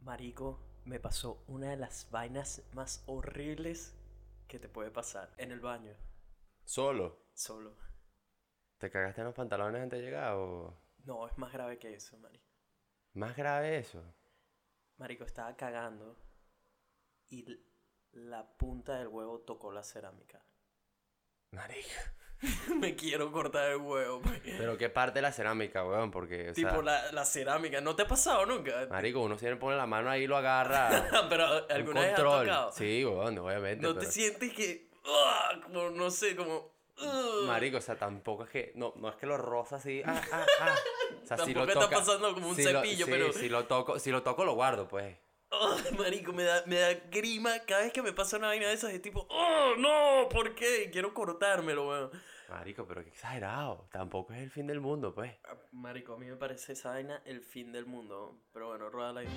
Marico, me pasó una de las vainas más horribles que te puede pasar en el baño, ¿Solo? solo. ¿Te cagaste en los pantalones antes de llegar o...? No, es más grave que eso, marico. Más grave eso. Marico, estaba cagando y la punta del huevo tocó la cerámica. Marico. me quiero cortar el huevo. Pero qué parte de la cerámica, weón, porque, o tipo sea... la, la cerámica, ¿no te ha pasado nunca? Marico, uno siempre pone la mano ahí y lo agarra. pero un alguna vez ha control. tocado. Sí, weón, obviamente. ¿No te sientes que, ¡ah! como, no sé, como... ¡ah! Marico, o sea, tampoco es que... No, no es que lo roza así... Ah, ah, ah. O sea, si lo Tampoco está toca... pasando como un si lo- cepillo, sí, pero- Si lo toco, si lo toco, lo guardo, pues. Ay, marico, me da, me da grima cada vez que me pasa una vaina de esas de tipo, ¡oh, no! ¿Por qué? Quiero cortármelo, weón. Marico, pero qué exagerado. Tampoco es el fin del mundo, pues. Ah, Marico, a mí me parece esa vaina el fin del mundo. Pero bueno, rueda ahí.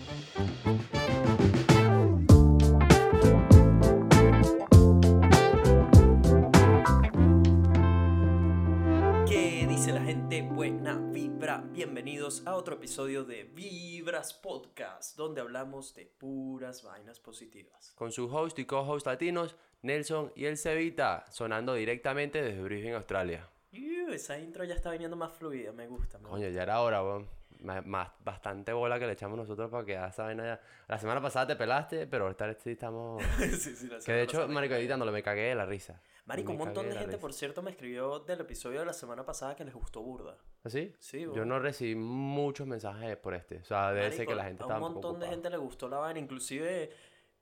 Dice la gente? Buena vibra. Bienvenidos a otro episodio de Vibras Podcast, donde hablamos de puras vainas positivas. Con su host y co-host latinos, Nelson y el Cevita, sonando directamente desde Brisbane, Australia. Iu, esa intro ya está viniendo más fluida, me gusta. Me Coño, ya era hora, weón. Más, bastante bola que le echamos nosotros para que esa vaina ya... La semana pasada te pelaste, pero esta vez sí estamos... gusta. sí, sí, la Que semana de hecho, pasada marico, editándolo me cagué de la risa. Marico, un montón de gente, por cierto, me escribió del episodio de la semana pasada que les gustó burda. ¿Así? Sí, Yo weón. no recibí muchos mensajes por este. O sea, debe ser que la gente a estaba un un poco montón de gente le gustó la vaina, inclusive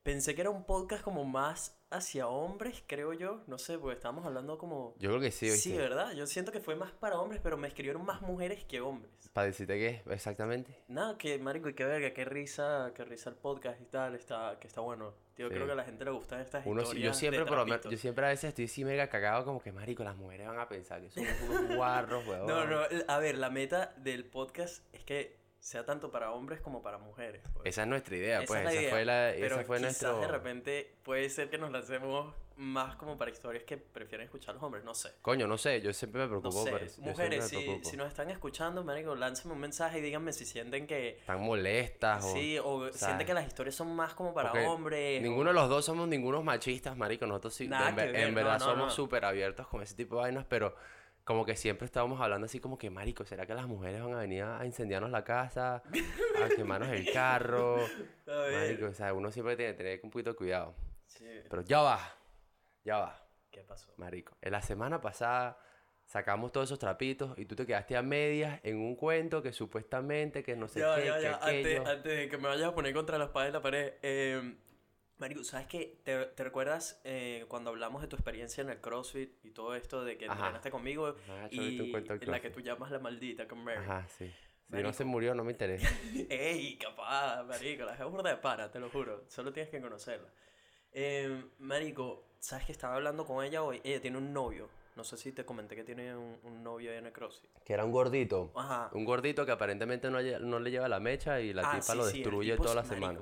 pensé que era un podcast como más hacia hombres, creo yo, no sé, porque estábamos hablando como... Yo creo que sí, Sí, ¿viste? ¿verdad? Yo siento que fue más para hombres, pero me escribieron más mujeres que hombres. Para decirte qué, exactamente. Nada, que marico, y qué verga, qué risa, qué risa el podcast y tal, está, que está bueno. Yo Sí. creo que a la gente le gustan estas Uno, sí- yo historias siempre, de por lo menos- yo siempre a veces estoy así mega cagado como que, marico, las mujeres van a pensar que somos unos guarros, weón. No, no, a ver, la meta del podcast es que sea tanto para hombres como para mujeres. pues. Esa es nuestra idea, Esa pues. es la esa idea, fue la, Pero esa fue quizás nuestro... de repente puede ser que nos lancemos más como para historias que prefieren escuchar los hombres, no sé. Coño, no sé, yo siempre me No preocupo sé, por mujeres, si, si nos están escuchando, marico, láncenme un mensaje y díganme si sienten que... Están molestas o... Sí, o sienten que las historias son más como para Porque hombres. o- Ninguno de los dos somos ningunos machistas, marico. Nosotros sí, Nada en, ver- en no, verdad no, somos no. súper abiertos con ese tipo de vainas, pero como que siempre estábamos hablando así como que, marico, ¿será que las mujeres van a venir a incendiarnos la casa? A quemarnos el carro. Marico, o sea, uno siempre tiene que tener un poquito de cuidado. Sí, Pero ya va, ya va, ¿Qué pasó? marico. En la semana pasada sacamos todos esos trapitos y tú te quedaste a medias en un cuento que supuestamente que no sé Ya, qué, ya, ya, antes, antes de que me vayas a poner contra la espada de la pared. Eh, Marico, ¿sabes qué? ¿Te, te recuerdas eh, cuando hablamos de tu experiencia en el CrossFit y todo esto de que Ajá. entrenaste conmigo ahorita y en la que tú llamas la maldita con Mary? Ajá, sí. Si no se murió, no me interesa. Ey, capaz, marico, la es burda de para, te lo juro. Solo tienes que conocerla. Eh, marico, ¿sabes que estaba hablando con ella hoy? Ella tiene un novio. No sé si te comenté que tiene un, un novio ahí en el CrossFit. Que era un gordito. Ajá. Un gordito que aparentemente no, no le lleva la mecha y la Ah, tipa sí, lo sí, destruye tipo toda la semana.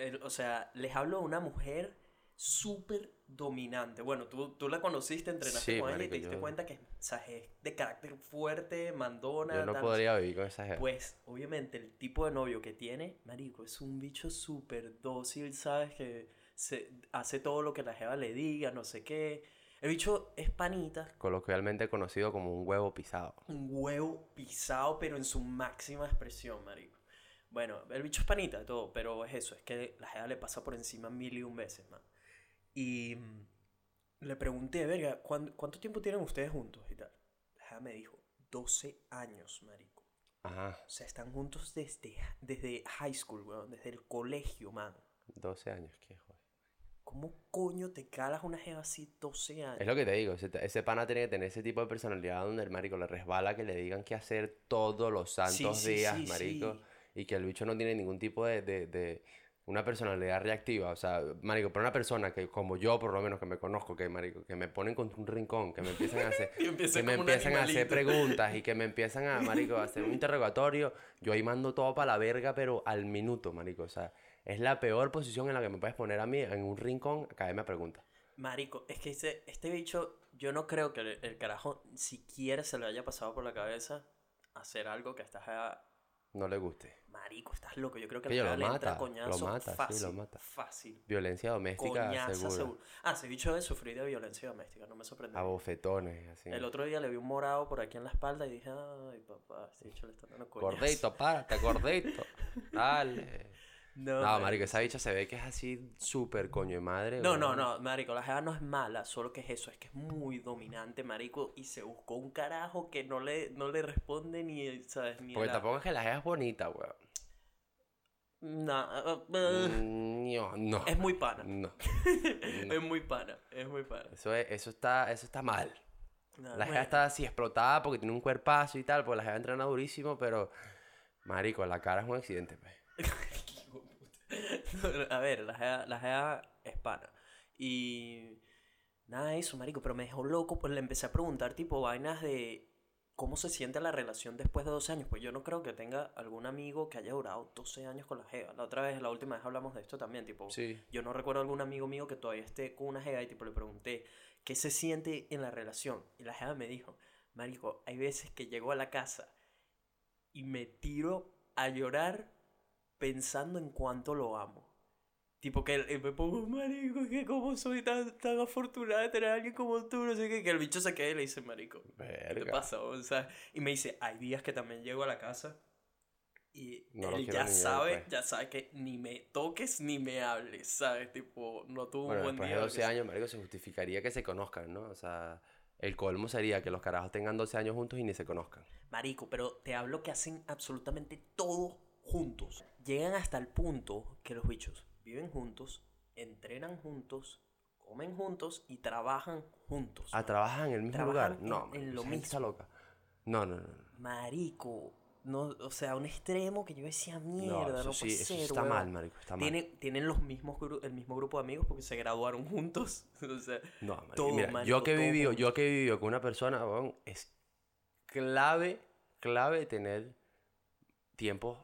El- o sea, les hablo de una mujer súper dominante. Bueno, tú, tú la conociste, entrenaste Sí, con ella y te diste yo- cuenta que o sea, es de carácter fuerte, mandona. Yo no tal, podría vivir con esa gente. Pues, obviamente, el tipo de novio que tiene, marico, es un bicho súper dócil, ¿sabes? Que se hace todo lo que la jeva le diga, no sé qué. El bicho es panita, Coloquialmente conocido como un huevo pisado. un huevo pisado, pero en su máxima expresión, marico. Bueno, el bicho es panita todo, pero es eso, es que la jeva le pasa por encima mil y un veces, man. Y mm, le pregunté, verga, ¿cuán- ¿cuánto tiempo tienen ustedes juntos y tal? La jeva me dijo, 12 años, marico. Ajá, O sea, están juntos desde, desde high school, weón, desde el colegio, man. 12 años, qué joder. ¿Cómo coño te calas una jeva así 12 años? Es lo que te digo, ese, ese pana tiene que tener ese tipo de personalidad donde el marico le resbala que le digan qué hacer todos los santos Sí, sí, días, sí, marico. Y que el bicho no tiene ningún tipo de, de, de- una personalidad reactiva. O sea, marico, para una persona que como yo por lo menos que me conozco, que marico, que me ponen contra un rincón, que me empiezan a hacer, que me empiezan a hacer preguntas y que me empiezan a, marico, a hacer un interrogatorio, yo ahí mando todo para la verga, pero al minuto, marico. O sea, es la peor posición en la que me puedes poner a mí en un rincón a caerme a preguntas. Marico, es que este, este bicho, yo no creo que el, el carajo siquiera se le haya pasado por la cabeza hacer algo que a esta jeva no le guste. Marico, estás loco. Yo creo que, Que la le entra mata, lo coñazo mata, sí, fácil. lo mata. Fácil. Violencia doméstica Coñaza segura. seguro. Ah, ese bicho de sufrir de violencia doméstica, no me sorprende. A bofetones, así. El otro día le vi un morado por aquí en la espalda y dije, ay, papá, este bicho le está dando coñazo. Gordito, párate, gordito. Dale. No, No, marico, esa bicha se ve que es así súper coño de madre. No, no, no, marico, la jeva no es mala, solo que es eso, es que es muy dominante, marico, y se buscó un carajo que no le, no le responde ni, ¿sabes? Ni Porque la- tampoco es que la jeva es bonita, weón. Nah, ah, ah, Mm, No, no. es muy pana, No. es muy pana, es muy pana. Eso, es, eso, está, eso está mal. Nah, La jeva está así explotada porque tiene un cuerpazo y tal, porque la jeva entrena durísimo, pero. Marico, la cara es un accidente, pues. A ver, la jeva, la jeva es pana. Y nada de eso, marico, pero me dejó loco, pues le empecé a preguntar tipo vainas de cómo se siente la relación después de 12 años. Pues yo no creo que tenga algún amigo que haya durado 12 años con la jeva. La otra vez, la última vez hablamos de esto también, tipo, Sí. yo no recuerdo algún amigo mío que todavía esté con una jeva y tipo le pregunté, ¿qué se siente en la relación? Y la jeva me dijo, marico, hay veces que llego a la casa y me tiro a llorar pensando en cuánto lo amo. Tipo que eh, me pongo, marico, que como soy tan, tan afortunada de tener a alguien como tú, no sé qué, que el bicho se quede y le dice, marico, ¿qué te Verga. pasa? O sea, y me dice, hay días que también llego a la casa y No él ya sabe, pues. ya sabe que ni me toques ni me hables, ¿sabes? Tipo, no tuvo Bueno, un buen después día. de lo que 12 sea. años, marico, se justificaría que se conozcan, ¿no? O sea, el colmo sería que los carajos tengan 12 años juntos y ni se conozcan. Marico, pero te hablo que hacen absolutamente todo juntos. Llegan hasta el punto que los bichos viven juntos, entrenan juntos, comen juntos y trabajan juntos. Ah, ¿trabajan en el mismo Trabajan lugar? No, en- lo gente está mismo. loca. No, no, no. no. Marico, no, o sea, un extremo que yo decía, mierda, no, No, eso sí, puede eso ser, sí está huevón". mal, marico, está mal. Tienen, tienen los mismos el mismo grupo de amigos porque se graduaron juntos. o sea, No, marico, todo, mira, marico, yo que he todo vivido, yo que he vivido con una persona, weón, es clave, clave tener tiempos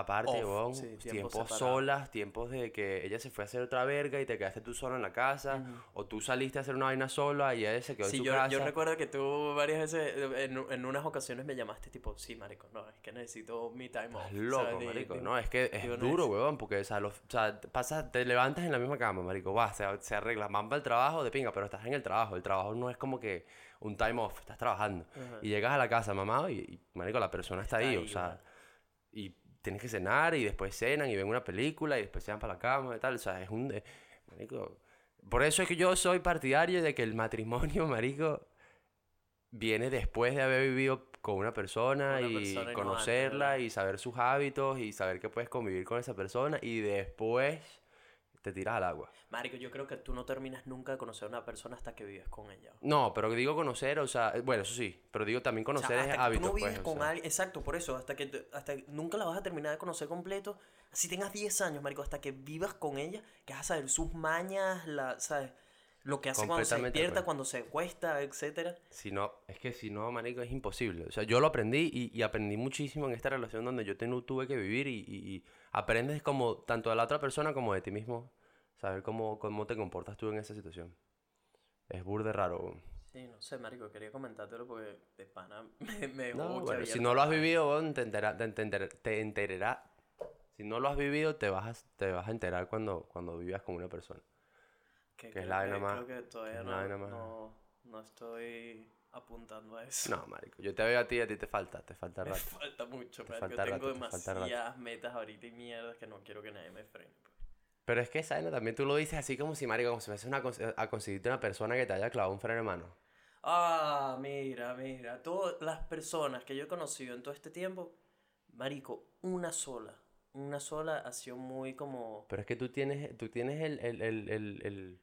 aparte, weón, sí, tiempos tiempos solas, tiempos de que ella se fue a hacer otra verga y te quedaste tú solo en la casa, Ujú. o tú saliste a hacer una vaina sola y ella se quedó Sí, en su yo, casa. yo recuerdo que tú varias veces, en, en unas ocasiones me llamaste tipo, sí, marico, no, es que necesito mi time off. Loco, ¿sabes? Marico. de- No, es que es duro, vez. weón, porque, o sea, los, o sea, pasas, te levantas en la misma cama, marico, vas, se, se arregla, para el trabajo de pinga, pero estás en el trabajo. El trabajo no es como que un time off, estás trabajando. Ajá. Y llegas a la casa, mamá, y, y, marico, la persona está, Está ahí, ahí, o sea, y tienes que cenar, y después cenan, y ven una película, y después se van para la cama, y tal, o sea, es un, eh, marico, por eso es que yo soy partidario de que el matrimonio, marico, viene después de haber vivido con una persona una y persona conocerla y saber sus hábitos y saber que puedes convivir con esa persona y después te tiras al agua. Marico, yo creo que tú no terminas nunca de conocer a una persona hasta que vives con ella. No, pero digo conocer, o sea, eh, bueno, eso sí, pero digo también O sea, conocer hasta es que hábitos, tú no vives pues, o con sea. alguien, exacto, por eso, hasta que hasta que nunca la vas a terminar de conocer completo, así tengas 10 años, marico, hasta que vivas con ella, que vas a saber sus mañas, la, ¿sabes? Lo que hace cuando se despierta, acuerdo. cuando se acuesta, etcétera. Si no, es que si no, marico, es imposible. O sea, yo lo aprendí y, y aprendí muchísimo en esta relación donde yo tuve que vivir y, y- y aprendes como tanto de la otra persona como de ti mismo. Saber cómo, cómo te comportas tú en esa situación. Es burde raro. Sí, no sé, marico, quería comentártelo porque de pana me, me No, bueno, si no lo has vaina. vivido, te, entera- te, entender- te enterará. Si no lo has vivido, te vas a, te vas a enterar cuando, cuando vivas con una persona. Que, que es la vaina que- más- Creo que todavía no, vaina no, no estoy apuntando a eso. No, marico, yo te veo a ti y a ti te falta, te falta Me rato. falta mucho, Te marico. falta Tengo rato, te demasiadas metas ahorita y mierdas que no quiero que nadie me frene. pues. Pero es que vaina también tú lo dices así como si, marico, como si fuese una, a conseguirte una persona que te haya clavado un freno de mano. Ah, mira, mira. Todas las personas que yo he conocido en todo este tiempo, marico, una sola. Una sola ha sido muy como... Pero es que tú tienes, tú tienes el, el, el, el, el-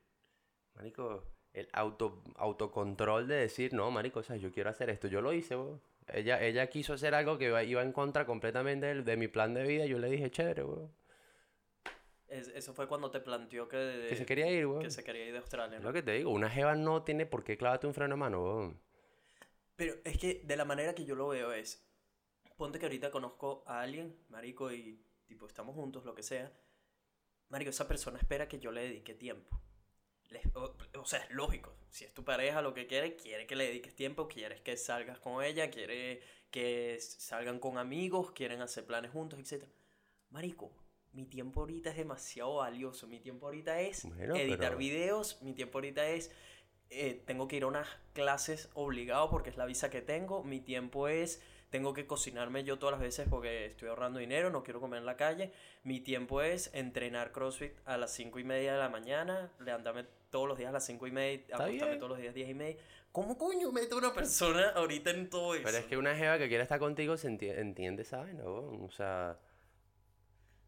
marico, el auto, autocontrol de decir, no, marico, o sea, yo quiero hacer esto. Yo lo hice, weón. Ella, ella quiso hacer algo que iba, iba en contra completamente del- de, mi plan de vida. Yo le dije, chévere, weón. Es- eso fue cuando te planteó que, Que se quería ir, weón. que se quería ir de Australia, ¿no? lo que te digo, una jeva no tiene por qué clavarte un freno de mano, weón. Pero es que de la manera que yo lo veo es, ponte que ahorita conozco a alguien, marico, y tipo estamos juntos, lo que sea. Marico, esa persona espera que yo le dedique tiempo. Le- o, o sea, es lógico. Si es tu pareja, lo que quiere, quiere que le dediques tiempo, quieres que salgas con ella, quiere que salgan con amigos, quieren hacer planes juntos, etc. Marico, mi tiempo ahorita es demasiado valioso. Mi tiempo ahorita es Bueno, editar pero- videos, mi tiempo ahorita es... eh, tengo que ir a unas clases obligado porque es la visa que tengo. Mi tiempo es... Tengo que cocinarme yo todas las veces porque estoy ahorrando dinero, no quiero comer en la calle. Mi tiempo es entrenar CrossFit a las 5 y media de la mañana, levantarme todos los días a las 5 y media, acostarme todos los días 10 y media. ¿Cómo coño mete una persona ahorita en todo eso? Pero es que una jeva que quiere estar contigo se enti- entiende, ¿sabes? No, o sea...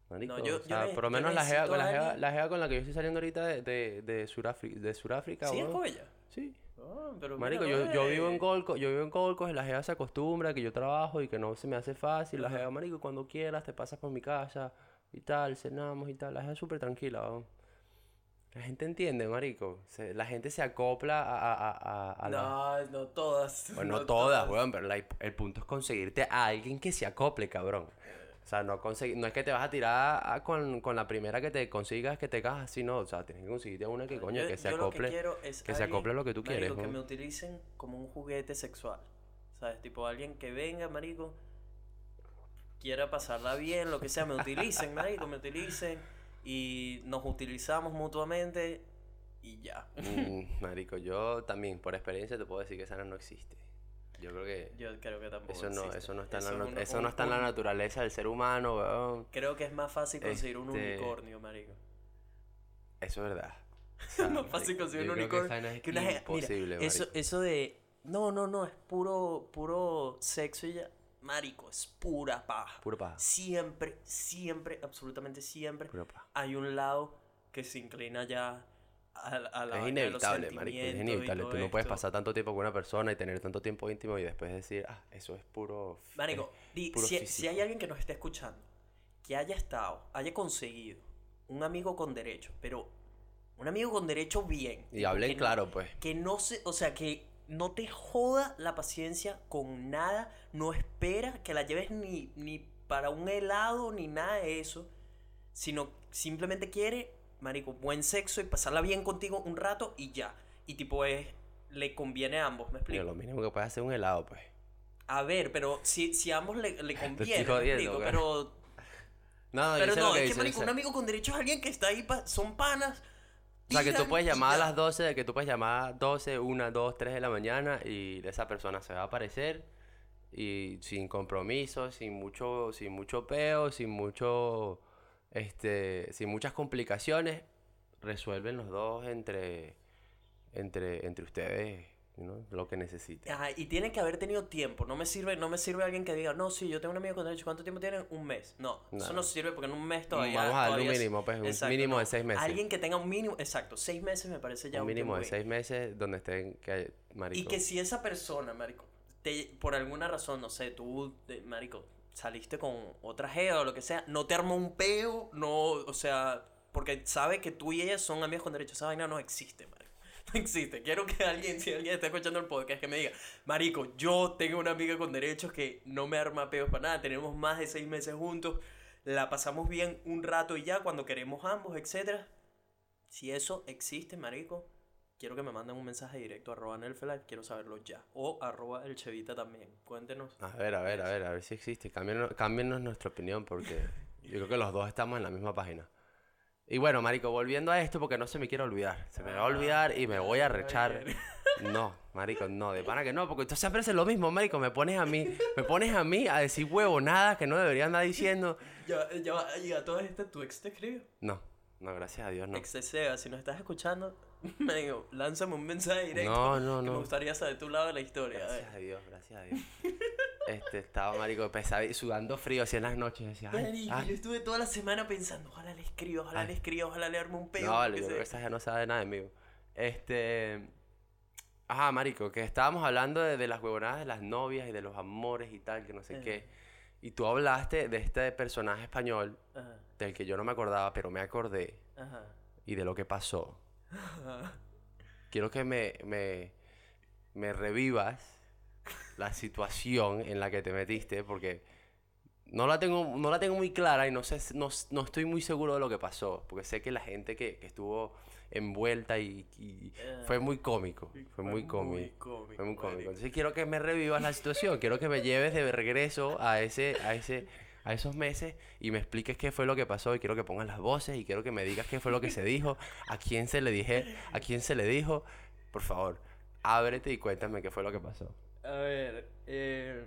Marico, yo- o yo sea, ne- por lo yo menos la jeva, la, jeva, la jeva con la que yo estoy saliendo ahorita de, de, de, Suráfrica, de Suráfrica, ¿Sí es weón. con ella? Sí. Ah, pero Marico, yo, yo vivo en. Golco, yo vivo en Golco la jeva se acostumbra que yo trabajo y que no se me hace fácil. La jeva, marico, cuando quieras te pasas por mi casa y tal, cenamos y tal. La jeva es súper tranquila, weón. La gente entiende, marico. Se- la gente se acopla a, a, a, a- a la... No, no todas. Bueno, no todas, weón, pero la- el punto es conseguirte a alguien que se acople, cabrón. O sea, no, no es que te vas a tirar a- con, con la primera que te consigas que te cajas, sino, o sea, tienes que conseguirte una que coño, Yo- que se lo acople. es que se acople lo que tú marico, quieres, que ¿no? me utilicen como un juguete sexual. ¿Sabes? Tipo alguien que venga, marico, quiera pasarla bien, lo que sea, me utilicen, marico, me utilicen y nos utilizamos mutuamente y ya. Mm, marico, yo también, por experiencia, te puedo decir que esa no existe. Yo creo que Yo creo que tampoco eso no, eso no está en la, Eso es nat- un- eso un- no está en la naturaleza del ser humano, weón. Creo que es más fácil conseguir un Este- unicornio, marico. Eso es verdad. O sea, más fácil conseguir un que unicornio es que una je- mira, imposible, Eso, eso de. No, no, no, es puro, puro sexo y ya. Marico, es pura paja. Puro paja. Siempre, siempre, absolutamente siempre paja. hay un lado que se inclina ya a, a la Es inevitable, marico, es inevitable. Tú no puedes pasar tanto tiempo con una persona y tener tanto tiempo íntimo y después decir, ah, eso es puro... Marico, puro si, si físico". hay alguien que nos esté escuchando, que haya estado, haya conseguido un amigo con derecho, pero un amigo con derecho bien. Y hablen no- claro, pues. que no se, o sea, que no te joda la paciencia con nada, no espera que la lleves ni, ni para un helado ni nada de eso, sino simplemente quiere, marico, buen sexo y pasarla bien contigo un rato y ya. Y tipo es, le conviene a ambos, ¿me explico? lo mínimo que puedes hacer un helado, pues. A ver, pero si, si a ambos le, le conviene, ¿me jodiendo, explico? güey. Pero, No, yo pero sé no, que es que dices, marico, yo un amigo con derecho es alguien que está ahí, pa- son panas. O sea, que tú puedes llamar a las 12, que tú puedes llamar a 12, 1, 2, 3 de la mañana y esa persona se va a aparecer y sin compromiso, sin mucho, sin mucho peo, sin mucho, este, sin muchas complicaciones, resuelven los dos entre, entre, entre ustedes, ¿no? Lo que necesiten. Ajá, y tiene que haber tenido tiempo. No me sirve, no me sirve alguien que diga, no, sí, yo tengo un amigo con derecho. ¿Cuánto tiempo tienen? Un mes. No, eso No. no sirve porque en un mes todavía. Vamos a darle un mínimo, pues, un Exacto, mínimo de no. seis meses. Alguien que tenga un mínimo, exacto, seis meses me parece ya un mínimo de bien. seis meses donde estén, que, marico. Y que si esa persona, marico, te, por alguna razón, no sé, tú, marico, saliste con otra gea o lo que sea, no te armó un peo, no, o sea, porque sabe que tú y ella son amigos con derecho. Esa vaina no existe, marico. No existe. Quiero que alguien, si alguien está escuchando el podcast, que me diga, marico, yo tengo una amiga con derechos que no me arma peos para nada, tenemos más de seis meses juntos, la pasamos bien un rato y ya, cuando queremos ambos, etcétera. Si eso existe, marico, quiero que me manden un mensaje directo arroba Nelfelife, quiero saberlo ya. O arroba el Chevita también. Cuéntenos. A ver, a ver, a ver, a ver si existe. Cámbienos, cámbienos nuestra opinión porque yo creo que los dos estamos en la misma página. Y bueno, marico, volviendo a esto porque no se me quiere olvidar. Se me va a olvidar y me voy a rechar. No, marico, no, de pana que no, porque tú siempre haces lo mismo, marico. Me pones a mí, me pones a mí a decir huevo nada que no debería andar diciendo. Ya, ya, va, y a todo esto, ¿tu ex te escribió? No, no, gracias a Dios, no. Ex de Seba, si nos estás escuchando, me digo, lánzame un mensaje directo. No, no, que no. me gustaría saber tu lado de la historia. Gracias a Dios, gracias a Dios. Este, estaba, marico, pesado y sudando frío así en las noches. Decía, ay, Marico, ay. yo estuve toda la semana pensando, ojalá le escriba, ojalá Ay. le escriba, ojalá le arme un peo. No, yo creo que esa ya no sabe nada de mí. Este. Ajá, marico, que estábamos hablando de, de las huevonadas de las novias y de los amores y tal, que no sé Ajá. qué. Y tú hablaste de este personaje español Ajá, del que yo no me acordaba, pero me acordé ajá. y de lo que pasó. ajá. Quiero que me, me, me revivas la situación en la que te metiste, porque no la tengo, no la tengo muy clara y no sé, no, no estoy muy seguro de lo que pasó, porque sé que la gente que, que estuvo envuelta y, y Eh, fue muy cómico, fue muy cómico. cómico. Fue muy cómico. Entonces quiero que me revivas la situación, quiero que me lleves de regreso a ese, a ese, a esos meses y me expliques qué fue lo que pasó y quiero que pongas las voces y quiero que me digas qué fue lo que se dijo, a quién se le dije, a quién se le dijo. Por favor, ábrete y cuéntame qué fue lo que pasó. A ver, eh,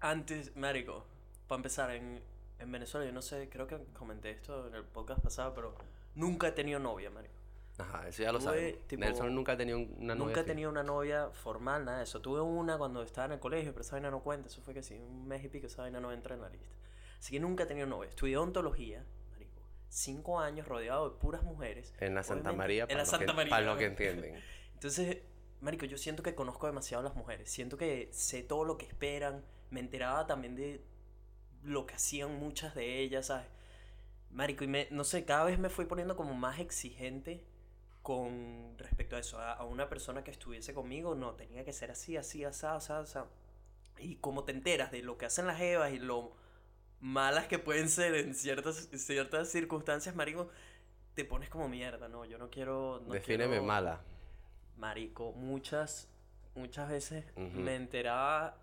antes, Marico, para empezar, en, en Venezuela, yo no sé, creo que comenté esto en el podcast pasado, pero nunca he tenido novia, Marico. Ajá, eso ya lo tipo, Nelson nunca ha tenido un- una novia Nunca he tenido una novia formal, nada de eso. Tuve una cuando estaba en el colegio, pero esa vaina no cuenta. Eso fue que sí, un mes y pico, esa vaina no entra en la lista. Así que nunca he tenido novia. Estudié odontología, marico. Cinco años rodeado de puras mujeres. En la Santa María, en para, la los Santa que, María, para ¿no? que entienden. Entonces, marico, yo siento que conozco demasiado a las mujeres. Siento que sé todo lo que esperan. Me enteraba también de lo que hacían muchas de ellas, ¿sabes? Marico, y me, no sé, cada vez me fui poniendo como más exigente con respecto a eso. A, a una persona que estuviese conmigo, no, tenía que ser así, así, así, así, así. Y como te enteras de lo que hacen las evas y lo malas que pueden ser en ciertas, ciertas circunstancias, marico, te pones como mierda, no, yo no quiero... No Defíneme quiero- mala. Marico, muchas, muchas veces Ujú. me enteraba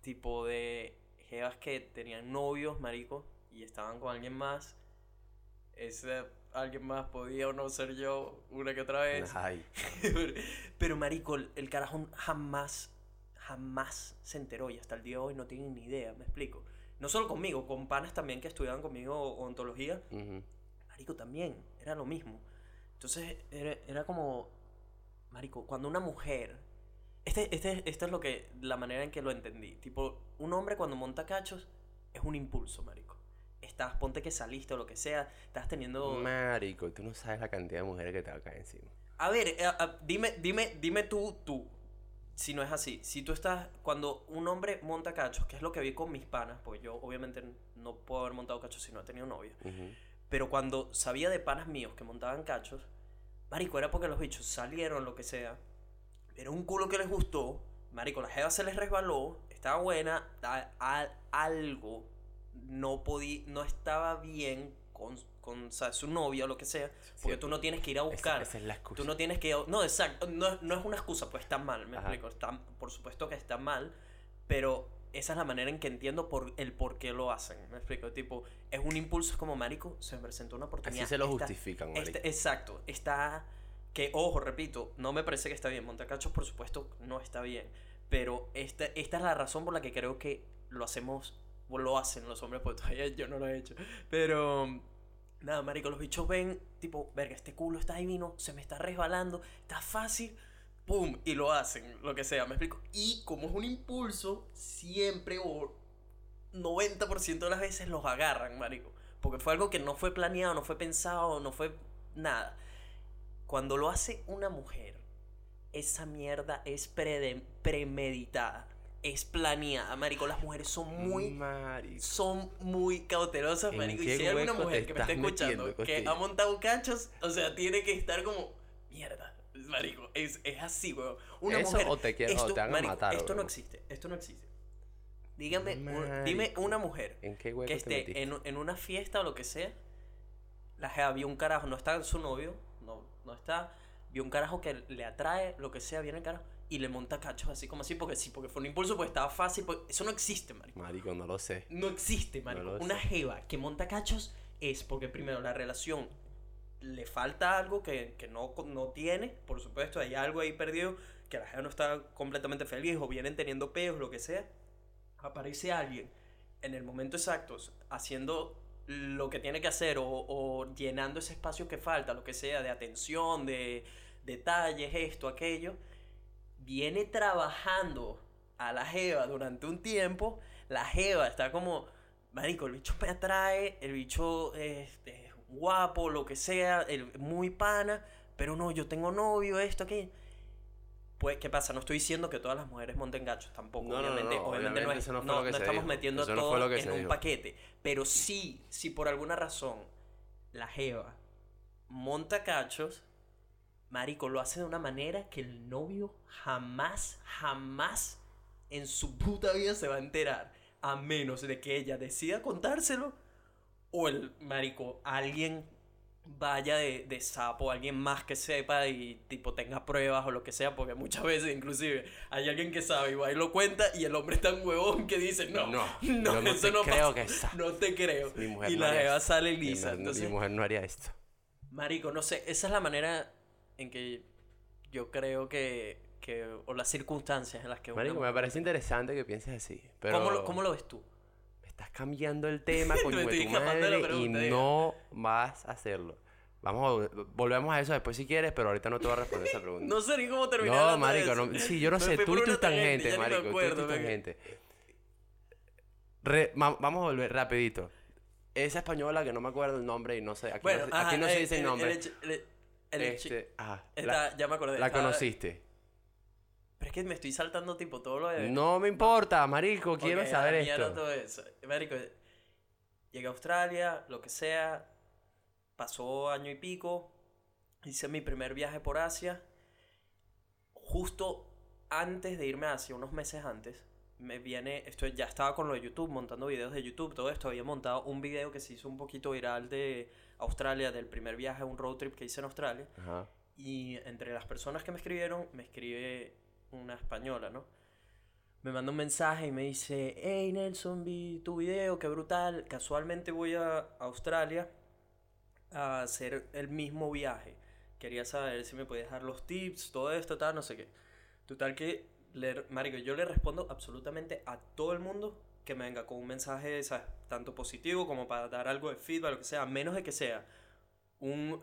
tipo de jevas que tenían novios, marico, y estaban con alguien más. Ese alguien más podía o no ser yo una que otra vez. Ay, Pero marico, el, carajo jamás, jamás se enteró y hasta el día de hoy no tienen ni idea, me explico. No solo conmigo, con panes también que estudiaban conmigo ontología, ujú. Marico, también, era lo mismo. Entonces, era, era como, Marico, cuando una mujer, este, este, esta es lo que, la manera en que lo entendí, tipo, un hombre cuando monta cachos es un impulso, Marico. Estás, ponte que saliste o lo que sea, estás teniendo... Marico, tú no sabes la cantidad de mujeres que te va a caer encima. A ver, eh, a- dime, dime, dime tú, tú, si no es así, si tú estás, cuando un hombre monta cachos, que es lo que vi con mis panas, pues yo obviamente no puedo haber montado cachos si no he tenido novia, Ujú. Pero cuando sabía de panas míos que montaban cachos, marico, era porque los bichos salieron, lo que sea. Era un culo que les gustó. Marico, la jeva se les resbaló. Estaba buena. a- a- algo no podía, no estaba bien con, con su novia o lo que sea. Porque Sí, tú no tienes que ir a esa- buscar. Esa, es la excusa. Tú no tienes que... No, exacto. No, no es una excusa, pues está mal, me Ajá. explico. Está, por supuesto que está mal, pero esa es la manera en que entiendo por el por qué lo hacen. Me explico. Tipo, es un impulso es como, marico, se me presentó una oportunidad. Así se lo Está- justifican, marico. exacto. Está... Que, ojo, repito, no me parece que está bien. Montacachos, por supuesto, no está bien. Pero esta, esta es la razón por la que creo que lo hacemos... O lo hacen los hombres, porque todavía yo no lo he hecho. Pero... Nada, marico, los bichos ven, tipo, verga, este culo está divino, se me está resbalando, está fácil, pum, y lo hacen, lo que sea, me explico. Y como es un impulso, siempre o 90% de las veces los agarran, marico. Porque fue algo que no fue planeado, no fue pensado, no fue nada. Cuando lo hace una mujer, esa mierda es premeditada, es planeada, marico. Las mujeres son muy Marico. son muy cautelosas, ¿En marico. Y si hay alguna mujer que me estás escuchando metiendo, que ha montado cachos, o sea, tiene que estar como, mierda, marico. Es, es así, weón. Una Eso mujer. o te quieren- o esto, te van a marico, matar, Esto no existe, esto no existe. Dígame, un- dime una mujer ¿En qué que esté en, en una fiesta o lo que sea. La jeva vio un carajo, no está en su novio, no, no está. Vio un carajo que le atrae, lo que sea, viene el carajo y le monta cachos así como así, porque sí, porque fue un impulso, pues estaba fácil. pues, eso no existe, marico. Marico, no lo sé. No existe, marico. Una sé. jeva que monta cachos es porque primero la relación le falta algo que, que no, no tiene, por supuesto, hay algo ahí perdido, que la jeva no está completamente feliz o vienen teniendo peos, lo que sea. Aparece alguien en el momento exacto haciendo lo que tiene que hacer o, o llenando ese espacio que falta, lo que sea, de atención, de detalles, esto, aquello, viene trabajando a la jeva durante un tiempo, la jeva está como, marico, el bicho me atrae, el bicho es, es guapo, lo que sea, el, muy pana, pero no, yo tengo novio, esto, aquello. Pues, ¿qué pasa? No estoy diciendo que todas las mujeres monten gachos, tampoco. No, no, no, obviamente, no, obviamente, no, obviamente es- no no- estamos dijo. metiendo Eso no todo fue lo que en un dijo. paquete. Pero sí, si por alguna razón la jeva monta cachos, marico, lo hace de una manera que el novio jamás, jamás en su puta vida se va a enterar. a menos de que ella decida contárselo o el marico, alguien vaya de, de sapo, alguien más que sepa y tipo tenga pruebas o lo que sea, porque muchas veces inclusive hay alguien que sabe y va y lo cuenta y el hombre es tan huevón que dice, no, no, no, no eso no creo pasa, que está. no te creo. Mi mujer y no la jeva sale Mi lisa, mujer- entonces, Mi mujer no haría esto. marico, no sé, esa es la manera en que yo creo que, que o las circunstancias en las que Marico, me parece interesante que pienses así. Pero ¿Cómo, lo, ¿Cómo lo ves tú? me estás cambiando el tema, estoy tu madre, y no vas a hacerlo. Vamos a, volvemos a eso después si quieres, pero ahorita no te voy a responder esa pregunta. No sé ni cómo terminar No, marico, no, sí, yo no Me sé, tú y tus tangente, tangentes, marico, tú y acuerdo, tus venga. tangentes. Re- ma- vamos a volver rapidito. Esa española que no me acuerdo el nombre y no sé, aquí Bueno, no, se- ajá, aquí no se el- dice el nombre. el hecho- el- el Este, ajá, está- ya me acordé. la, la conociste. Pero es que me estoy saltando tipo todo lo de... No me importa, marico, quiero Ok, a saber la esto. todo eso. Marico, llegué a Australia, lo que sea, pasó año y pico, hice mi primer viaje por Asia. Justo antes de irme a Asia, unos meses antes, me viene, esto ya estaba con lo de YouTube, montando videos de YouTube, todo esto, había montado un video que se hizo un poquito viral de Australia, del primer viaje, un road trip que hice en Australia. Ajá. Y entre las personas que me escribieron, me escribe una española, ¿no? Me manda un mensaje y me dice, hey Nelson, vi tu video, qué brutal. Casualmente voy a Australia a hacer el mismo viaje. Quería saber si me podías dar los tips, todo esto, tal, no sé qué. Total que, le, marico, yo le respondo absolutamente a todo el mundo que me venga con un mensaje, ¿sabes? Tanto positivo como para dar algo de feedback, lo que sea, menos de que sea un,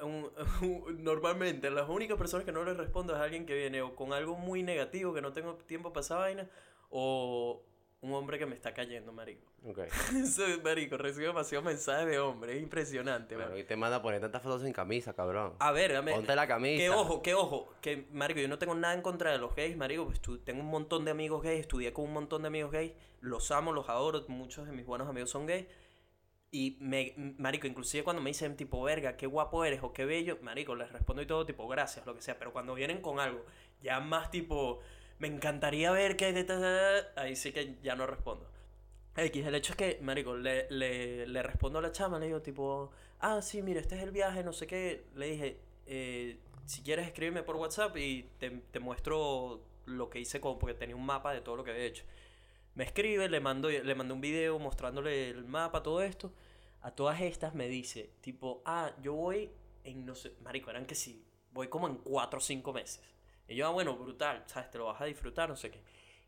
normalmente las únicas personas que no le respondo es alguien que viene o con algo muy negativo que no tengo tiempo para esa vaina o un hombre que me está cayendo, marico. Ok. Marico, recibo demasiados mensajes de hombre, es impresionante, Bueno, marico. y te manda a poner tantas fotos sin camisa, cabrón. A ver, dame, Ponte la camisa. que ojo, que ojo, que marico, yo no tengo nada en contra de los gays, marico, pues tengo un montón de amigos gays, estudié con un montón de amigos gays, los amo, los adoro, muchos de mis buenos amigos son gays. Y me, marico, inclusive cuando me dicen tipo, verga, qué guapo eres o qué bello, marico, les respondo y todo tipo, gracias, lo que sea. Pero cuando vienen con algo ya más tipo, me encantaría ver que... ta, ta", Ahí sí que ya no respondo. X, el hecho es que, marico, le, le, respondo a la chama, le digo tipo, ah, sí, mira, este es el viaje, no sé qué. Le dije, eh, si quieres escríbeme por WhatsApp y te, te muestro lo que hice, como, porque tenía un mapa de todo lo que había hecho. Me escribe, le mando, le mandé un video mostrándole el mapa, todo esto. A todas estas me dice, tipo, ah, yo voy en, no sé, marico, eran que sí, voy como en cuatro o cinco meses. Y yo, ah, bueno, brutal, ¿sabes? Te lo vas a disfrutar, no sé qué.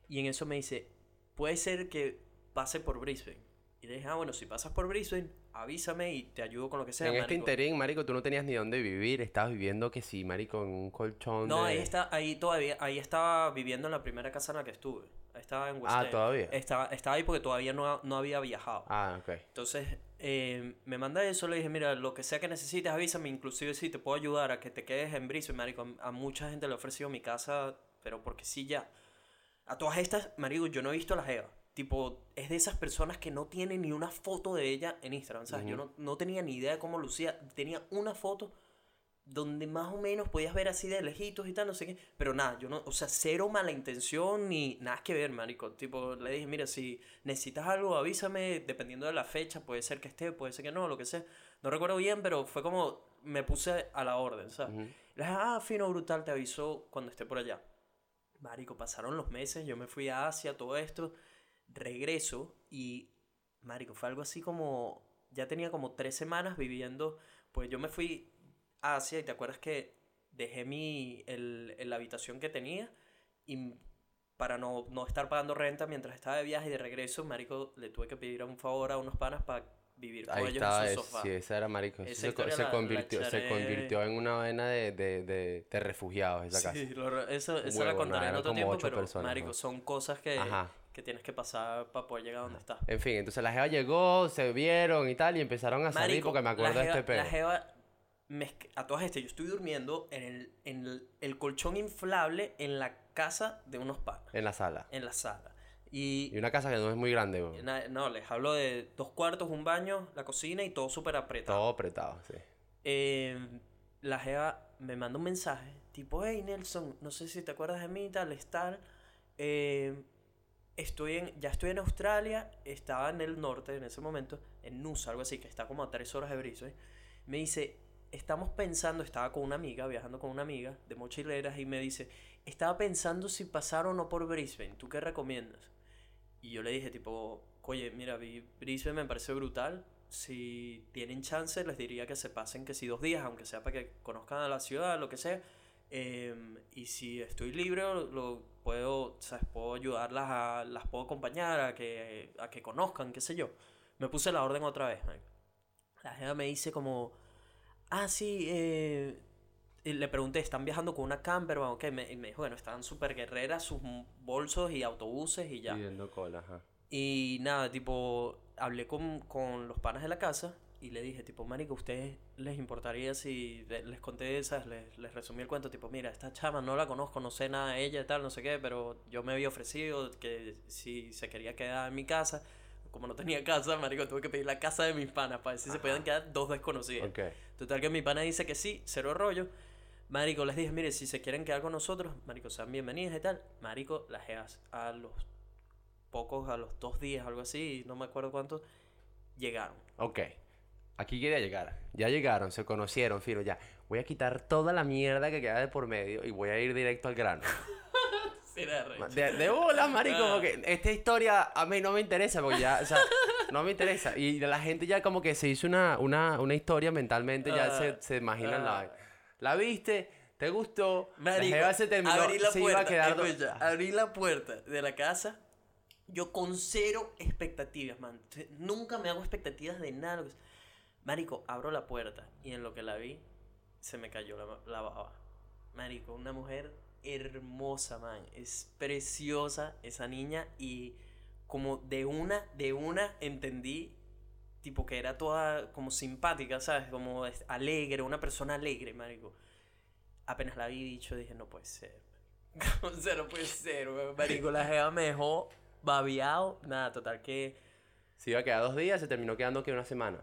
Y en eso me dice, puede ser que pase por Brisbane. Y le dije, ah, bueno, si pasas por Brisbane, avísame y te ayudo con lo que sea. en este marico". interín, marico, tú no tenías ni dónde vivir. Estabas viviendo que sí, marico, en un colchón No, de... ahí, está, ahí todavía, ahí estaba viviendo en la primera casa en la que estuve. Estaba en West Ah, End. ¿todavía? Estaba, estaba ahí porque todavía no, no había viajado. Ah, ok. Entonces, eh, me manda eso, le dije, mira, lo que sea que necesites, avísame, inclusive si te puedo ayudar a que te quedes en Brisbane, marico, a mucha gente le he ofrecido mi casa, pero porque sí ya. A todas estas, marico, yo no he visto a la Jeva. Tipo, es de esas personas que no tienen ni una foto de ella en Instagram, ¿sabes? Yo Ujú. no, no tenía ni idea de cómo lucía. Tenía una foto donde más o menos podías ver así de lejitos y tal, no sé qué. Pero nada, yo no, o sea, cero mala intención ni nada que ver, marico. Tipo, le dije, mira, si necesitas algo, avísame, dependiendo de la fecha, puede ser que esté, puede ser que no, lo que sea. No recuerdo bien, pero fue como, me puse a la orden, ¿sabes? Ujú. Le dije, ah, fino, brutal, te aviso cuando esté por allá. Marico, pasaron los meses, yo me fui a Asia, todo esto, regreso y, Marico, fue algo así como, ya tenía como tres semanas viviendo, pues yo me fui Asia y te acuerdas que dejé mi, el, el- la habitación que tenía y para no, no estar pagando renta mientras estaba de viaje y de regreso, Marico, le tuve que pedir un favor a unos panas para vivir con Ahí ellos estaba, en su sofá. sí, esa era marico. eso Esa se, se la- la convirtió, se echaré- convirtió en una vaina de, de, de, de refugiados esa casa. Sí, lo eso, esa la contaré en otro tiempo, pero, personas, marico, ¿no? son cosas que, Ajá. que tienes que pasar para poder llegar a donde estás. En fin, entonces la jeva llegó, se vieron y tal, y empezaron a salir Marico, porque me acuerdo la de este jeva- pedo. La jeva, me a todas estas, yo estoy durmiendo en el, en el, el colchón inflable en la casa de unos panas, En la sala. en la sala. Y, Y una casa que no es muy grande, weón. na- no, les hablo de dos cuartos, un baño, la cocina y todo súper apretado. Todo apretado, sí. Eh, la Jeva me manda un mensaje, tipo, hey Nelson, no sé si te acuerdas de mí, tal, es tal. eh, estoy en, ya estoy en Australia, estaba en el norte en ese momento, en Nusa, algo así, que está como a tres horas de Brisbane. Me dice, estamos pensando, estaba con una amiga, viajando con una amiga de mochileras, y me dice, estaba pensando si pasar o no por Brisbane, ¿tú qué recomiendas? Y yo le dije, tipo, oye, mira, Brisbane me parece brutal, si tienen chance les diría que se pasen que si dos días, aunque sea para que conozcan a la ciudad, lo que sea. Em, y si estoy libre, lo puedo, ¿sabes? puedo ayudarlas a, las puedo acompañar a que, a que conozcan, qué sé yo. Me puse la orden otra vez. La jefa me dice como, ah, sí, eh, y le pregunté, ¿están viajando con una camper? o qué? Me, me dijo, bueno, estaban súper guerreras, sus bolsos y autobuses y ya. Pidiendo cola, ajá. Y nada, tipo, hablé con, con los panas de la casa y le dije, tipo, marico, ¿a ustedes les importaría si les conté esas, les, les resumí el cuento, tipo, mira, esta chama no la conozco, no sé nada de ella y tal, no sé qué, pero yo me había ofrecido que si se quería quedar en mi casa, como no tenía casa, marico, tuve que pedir la casa de mis panas para ver si se podían quedar dos desconocidos. Ok. Total que mi pana dice que sí, cero rollo. Marico, les dije, mire, si se quieren quedar con nosotros, marico, sean bienvenidas y tal. Marico, las geas a los pocos, a los dos días, algo así, no me acuerdo cuántos, llegaron. Ok. Aquí quería llegar. Ya llegaron, se conocieron, Firo, ya. Voy a quitar toda la mierda que queda de por medio y voy a ir directo al grano. De, de bolas, marico, Ah. porque esta historia a mí no me interesa, porque ya, o sea, no me interesa. Y la gente ya como que se hizo una, una, una historia mentalmente, ya Ah, se, se imaginan la ah. vaina. ¿La viste? ¿Te gustó? Marico, la se terminó, abrí la se puerta, iba a quedar... escucha, abrí la puerta de la casa, yo con cero expectativas, man. Nunca me hago expectativas de nada. Marico, abro la puerta y en lo que la vi, se me cayó la, la baba. Marico, una mujer hermosa, man. Es preciosa esa niña y como de una, de una entendí tipo que era toda como simpática, ¿sabes? Como alegre, una persona alegre, marico. Apenas la vi dicho, dije, no puede ser. O sea, no puede ser. Marico, la jeva me dejó babiado. Nada, total que Se iba a quedar dos días, se terminó quedando que una semana.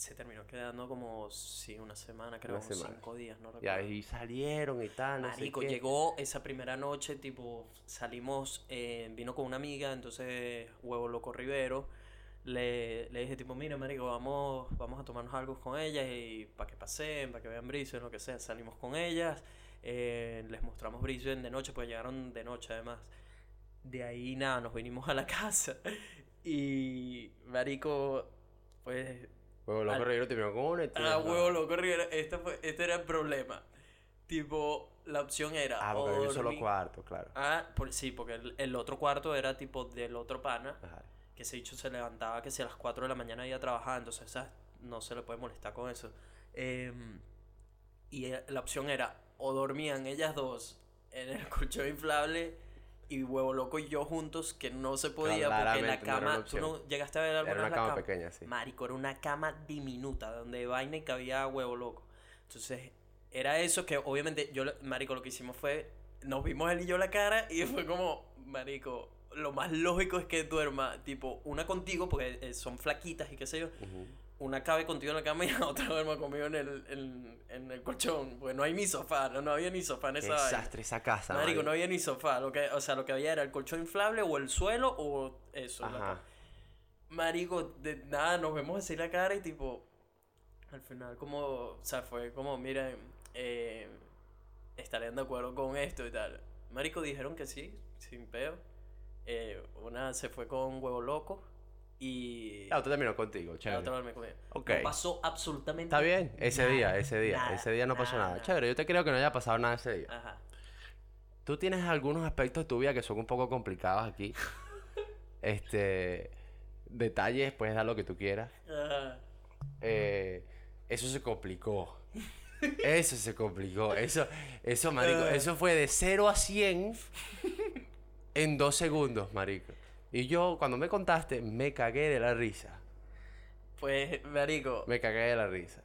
Se terminó quedando como, sí, una semana, creo, Una como semana. cinco días, no Y recuerdo. ahí salieron y tal, no Marico, sé qué. llegó esa primera noche, tipo, salimos, eh, vino con una amiga, entonces, huevo loco Rivero, le, le dije, tipo, mira, marico, vamos, vamos a tomarnos algo con ellas y para que pasen, para que vean Brisbane, lo que sea, salimos con ellas, eh, les mostramos Brisbane de noche, pues llegaron de noche además. De ahí, nada, nos vinimos a la casa y, marico, pues Huevo loco Al- Rivero terminó con una Ah, huevo loco, Rivera. Este, fue, este era el problema. Tipo, la opción era. Ah, porque había un solo cuarto, claro. Ah, por, sí, porque el, el otro cuarto era tipo del otro pana. Ajá. Que ese dicho se levantaba que si a las 4 de la mañana iba a trabajar. Entonces, ¿sabes? no se le puede molestar con eso. Em, y eh, la opción era o dormían ellas dos en el colchón inflable y huevo loco y yo juntos, que no se podía porque la Claramente no era cama. una ¿Tú no llegaste a ver alguna Era una la cama pequeña, sí. Marico, era una cama diminuta donde vaina y cabía huevo loco. Entonces, era eso que obviamente yo, Marico, lo que hicimos fue, nos vimos él y yo la cara y fue como, Marico, lo más lógico es que duerma, tipo, una contigo, porque eh, son flaquitas y qué sé yo. Una cabe contigo en la cama y la otra duerma conmigo en el, en, en el colchón, porque no hay ni sofá, no, no había ni sofá en esa desastre esa casa, Marico, no había ni sofá, lo que, o sea, lo que había era el colchón inflable o el suelo o eso. Ajá. Marico, de nada, nos vemos así la cara y tipo, al final como, o sea, fue como, miren, eh, estarían de acuerdo con esto y tal. Marico, dijeron que sí, sin peo. Eh, una se fue con huevo loco y La otra terminó contigo, chévere. otra dormí conmigo. Ok. No pasó absolutamente Está bien, ese día, ese día, nada, ese día no pasó nada. nada. Chévere, yo te creo que no haya pasado nada ese día. Ajá. Tú tienes algunos aspectos de tu vida que son un poco complicados aquí. este, detalles, puedes dar lo que tú quieras. Ajá. Eh, eso se complicó. Eso se complicó. Eso, eso, marico, eso fue de 0 a 100 en dos segundos, marico. Y yo, cuando me contaste, me cagué de la risa. Pues, Marico. Me cagué de la risa.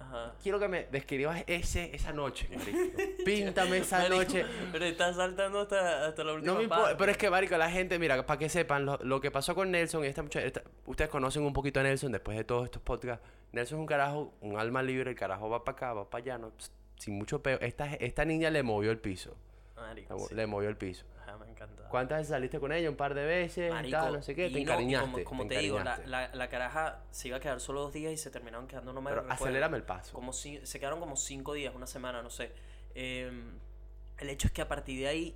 Ajá. Quiero que me describas ese, esa noche, marico. Píntame esa Marico, noche. Pero estás saltando hasta, hasta la última No me parte. pero es que, marico, la gente, mira, para que sepan, lo, lo que pasó con Nelson y esta muchacha, esta- ustedes conocen un poquito a Nelson después de todos estos podcasts. Nelson es un carajo, un alma libre, el carajo va para acá, va para allá, no, pss, sin mucho peo. Esta, esta niña le movió el piso, Marico, le, sí. le movió el piso. Encantaba. ¿Cuántas veces saliste con ella? Un par de veces, Marico, tal, no sé qué. y Te no, y encariñaste. como, como te, digo, la, la, la caraja se iba a quedar solo dos días y se terminaron quedando, no me Pero recuerdo, acelérame el paso. Como si, se quedaron como cinco días, una semana, no sé. Eh, el hecho es que a partir de ahí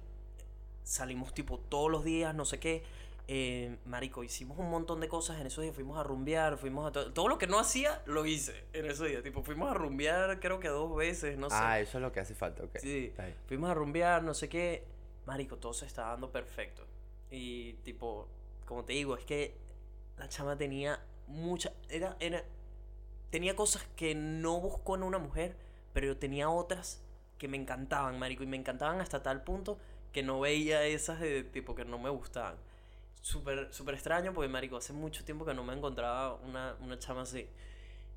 salimos tipo todos los días, no sé qué. Eh, marico, hicimos un montón de cosas en esos días. Fuimos a rumbear, fuimos a todo. Todo lo que no hacía, lo hice en esos días. Tipo, fuimos a rumbear, creo que dos veces, no sé. Ah, eso es lo que hace falta, ok. Sí, fuimos a rumbear, no sé qué. Marico, todo se estaba dando perfecto. Y tipo, como te digo, es que la chama tenía mucha. Era, era. Tenía cosas que no buscó en una mujer, pero yo tenía otras que me encantaban, Marico. Y me encantaban hasta tal punto que no veía esas de tipo que no me gustaban. Súper, súper extraño porque, Marico, hace mucho tiempo que no me encontraba una, una chama así.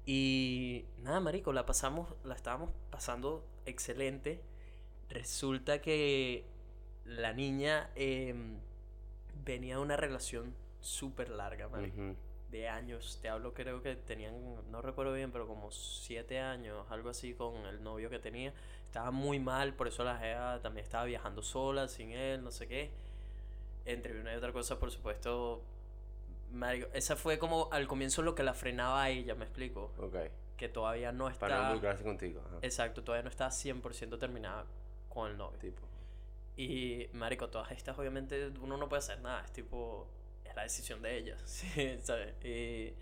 Y nada, Marico, la pasamos, la estábamos pasando excelente. Resulta que la niña em, venía de una relación súper larga. De años. Te hablo, creo que tenían, no recuerdo bien, pero como siete años, algo así con el novio que tenía. Estaba muy mal, por eso la jeva también estaba viajando sola, sin él, no sé qué. Entre una y otra cosa, por supuesto. Marico, esa fue como al comienzo lo que la frenaba a ella, me explico. Ok. Que todavía no está. Para no involucrarse contigo. ajá. Exacto, todavía no está 100% terminada con el novio. Tipo. Y, marico, todas estas obviamente uno no puede hacer nada, es tipo, es la decisión de ellas, sí, ¿sabes? Y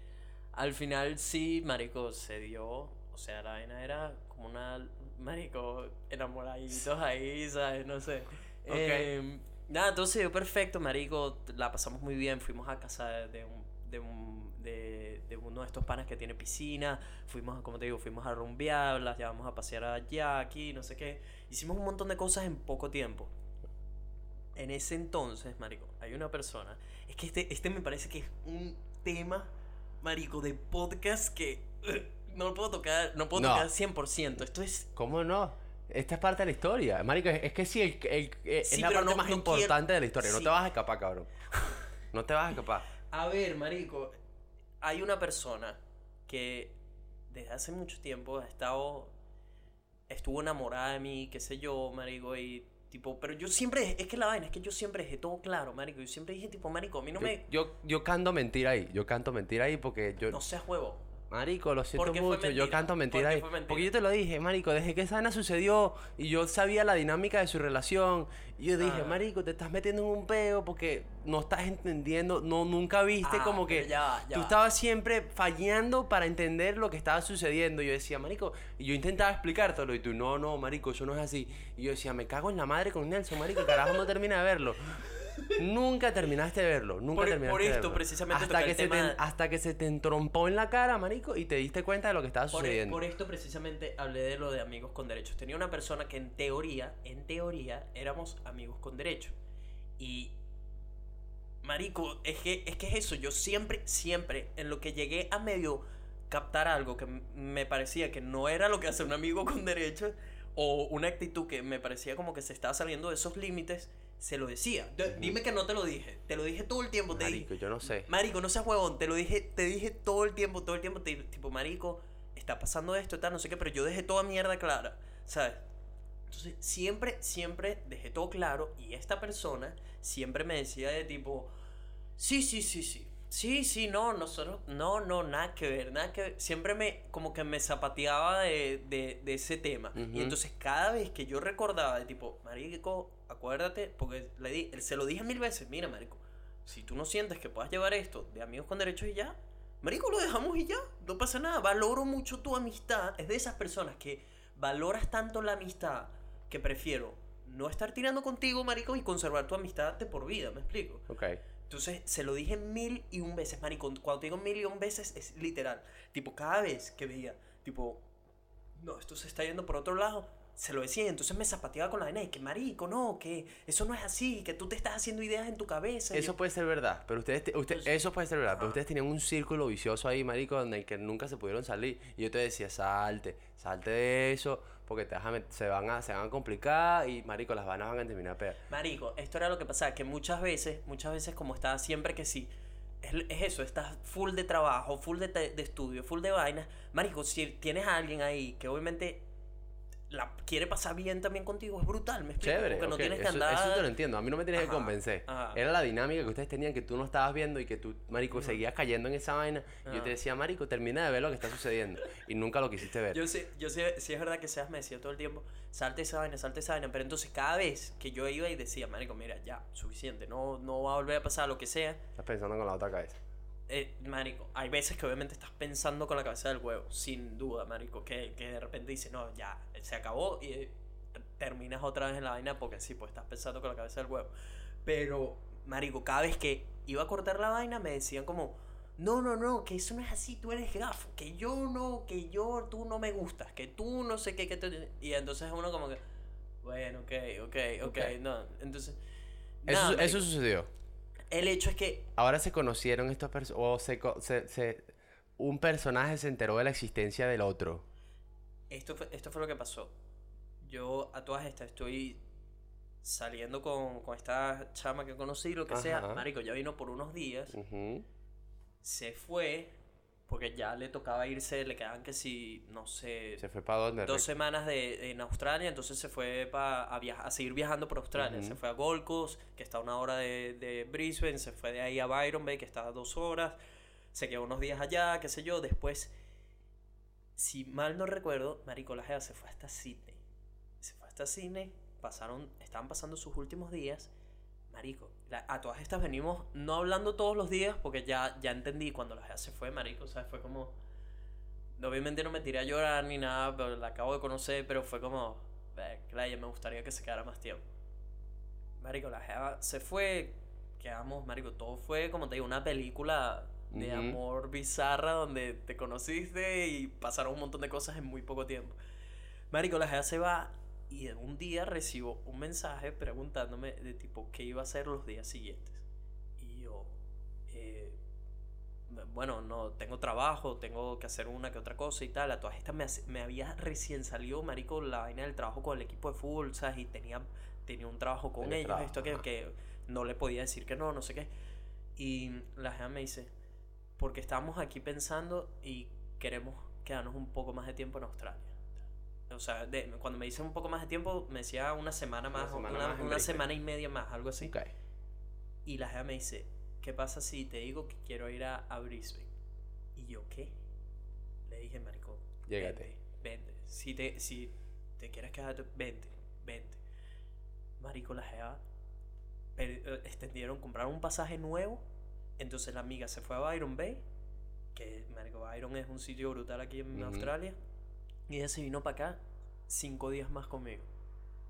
al final sí, marico, se dio, o sea, la vaina era como una, marico, enamoraditos ahí, ¿sabes? No sé. Ok. Em, nada, todo se dio perfecto, marico, la pasamos muy bien, fuimos a casa de un, de un, de, de uno de estos panas que tiene piscina, fuimos, como te digo, fuimos a rumbear, las llevamos a pasear allá, aquí, no sé qué. Hicimos un montón de cosas en poco tiempo. En ese entonces, marico, hay una persona. Es que este, este me parece que es un tema, marico, de podcast que uh, no lo puedo tocar, no puedo No. tocar 100%. Esto es ¿Cómo no? Esta es parte de la historia. Marico, es, es que sí, el, el- eh, Sí, es la parte no- más no importante de la historia. No Sí. te vas a escapar, cabrón. No te vas a escapar. A ver, marico, hay una persona que desde hace mucho tiempo ha estado, estuvo enamorada de mí, qué sé yo, marico, y tipo, pero yo siempre, es que la vaina es que yo siempre dejé todo claro, marico, yo siempre dije tipo, marico, a mí no Yo, me, yo, yo canto mentira ahí. Yo canto mentira ahí porque yo... no seas huevo. Marico, lo siento Porque mucho, yo canto mentira porque mentira. Porque yo te lo dije, Marico, desde que esa vaina sucedió y yo sabía la dinámica de su relación, y yo dije, Ah. Marico, te estás metiendo en un peo porque no estás entendiendo, no, nunca viste Ah, como que ya tú estabas siempre fallando para entender lo que estaba sucediendo. Y yo decía, Marico, y yo intentaba explicártelo, y tú, no, no, Marico, eso no es así. Y yo decía, me cago en la madre con Nelson, Marico, carajo, no termina de verlo. Nunca terminaste de verlo, nunca Por- terminaste por de verlo. precisamente, hasta que, el se te, hasta que se te entrompó en la cara, marico, y te diste cuenta de lo que estaba Por, e- sucediendo. por esto precisamente hablé de lo de amigos con derechos. Tenía una persona que en teoría, en teoría, éramos amigos con derechos. Y, marico, es que, es que es eso. Yo siempre, siempre, en lo que llegué a medio captar algo que me parecía que no era lo que hace un amigo con derechos, o una actitud que me parecía como que se estaba saliendo de esos límites, se lo decía. D-. Dime que no te lo dije. Te lo dije todo el tiempo. Te dije, Marico, yo no sé. Marico, no seas huevón, te lo dije, te dije todo el tiempo, todo el tiempo, te- tipo, marico, está pasando esto, tal, no sé qué, pero yo dejé toda mierda clara, ¿sabes? Entonces, siempre, siempre dejé todo claro y esta persona siempre me decía de tipo, sí, sí, sí, sí, sí, sí, no, nosotros, no, no, nada que ver, nada que ver. Siempre me, como que me zapateaba de, de, de ese tema. Ujú. Y entonces cada vez que yo recordaba de tipo, marico, acuérdate, porque le di, se lo dije mil veces, mira, marico, si tú no sientes que puedas llevar esto de amigos con derechos y ya, marico, lo dejamos y ya, no pasa nada. Valoro mucho tu amistad. Es de esas personas que valoras tanto la amistad que prefiero no estar tirando contigo, marico, y conservar tu amistad de por vida, ¿me explico? Ok. Entonces se lo dije mil y un veces, marico. Cuando te digo mil y un veces es literal. Tipo, cada vez que veía, tipo, no, esto se está yendo por otro lado, se lo decía. Entonces me zapateaba con la vaina y que, marico, no, que eso no es así, que tú te estás haciendo ideas en tu cabeza. Eso yo- puede ser verdad, pero ustedes, te- usted- Entonces- eso puede ser verdad, pero ustedes tenían un círculo vicioso ahí, marico, donde el que nunca se pudieron salir. Y yo te decía, salte, salte de eso, porque te vas a se, van a, se van a complicar y, marico, las vanas van a terminar peor. Marico, esto era lo que pasaba, que muchas veces, muchas veces como estaba siempre que sí, es, es eso, estás full de trabajo, full de, de estudio, full de vainas. Marico, si tienes a alguien ahí que obviamente la quiere pasar bien también contigo, es brutal, me explico. Chévere. Porque no tienes que eso, andar. eso te lo entiendo. A mí no me tienes que Ajá, convencer. ajá. Era la dinámica que ustedes tenían que tú no estabas viendo y que tú, marico, seguías cayendo en esa vaina. Y yo Ajá. te decía, marico, termina de ver lo que está sucediendo. Y nunca lo quisiste ver. Yo sé, yo sé, sí es verdad que Seas me decía todo el tiempo, salte esa vaina, salte esa vaina, pero entonces cada vez que yo iba y decía, marico, mira, ya, suficiente, no, no va a volver a pasar lo que sea, Estás pensando con la otra cabeza. eh, marico, hay veces que obviamente estás pensando con la cabeza del huevo, sin duda, marico, que, que de repente dices, no, ya, se acabó y terminas otra vez en la vaina porque sí, pues estás pensando con la cabeza del huevo. Pero, marico, cada vez que iba a cortar la vaina me decían como, no, no, no, que eso no es así, tú eres gafo, que yo no, que yo, tú no me gustas, que tú no sé qué, que te... Y entonces uno como que, bueno, ok, ok, ok, Ok. no, entonces... Eso, nada, eso sucedió. el hecho es que Ahora se conocieron estos personajes. O se, se, se- Un personaje se enteró de la existencia del otro. Esto fue, esto fue lo que pasó. Yo a todas estas estoy saliendo con, con esta chama que conocí, lo que sea. Ajá. Marico, ya vino por unos días. Ujú. Se fue porque ya le tocaba irse, le quedaban que si, no sé, Se fue para dónde. dos Rick? semanas de, en Australia, entonces se fue pa, a, viaja- a seguir viajando por Australia. Ujú. Se fue a Gold Coast, que está a una hora de, de Brisbane, se fue de ahí a Byron Bay, que está a dos horas, se quedó unos días allá, qué sé yo. Después, si mal no recuerdo, Marico la Jeva se fue hasta Sydney. Se fue hasta Sydney, pasaron, estaban pasando sus últimos días. Marico, a todas estas venimos no hablando todos los días porque ya, ya entendí cuando la Jeva se fue, Marico, o sea, fue como... Obviamente no me tiré a llorar ni nada, pero la acabo de conocer, pero fue como, "Ve, Claya, me gustaría que se quedara más tiempo. Marico, la jeva se fue, quedamos, marico, todo fue, como te digo, una película de Ujú. amor bizarra donde te conociste y pasaron un montón de cosas en muy poco tiempo. Marico, la se va y en un día recibo un mensaje preguntándome de tipo qué iba a hacer los días siguientes. Y yo, eh, bueno, no, tengo trabajo, tengo que hacer una que otra cosa y tal. A todas estas me, me había recién salido, marico, la vaina del trabajo con el equipo de fútbol, ¿sabes? Y tenía, tenía un trabajo con ellos, trabajo, esto que, que no le podía decir que no, no sé qué. Y la jefa me dice, porque estamos aquí pensando y queremos quedarnos un poco más de tiempo en Australia. O sea, de- cuando me dice un poco más de tiempo, me decía una semana Una más, o semana una, más una semana y media más, algo así. Ok. Y la jefa me dice, ¿qué pasa si te digo que quiero ir a, a Brisbane? Y yo, ¿qué? Le dije, marico, Llégate. vente, vente. Si te, si te quieres quedar, vente, vente. Marico, la per- eh, extendieron, compraron un pasaje nuevo. Entonces la amiga se fue a Byron Bay, que, marico, Byron es un sitio brutal aquí en. Australia. Y ella se vino para acá cinco días más conmigo.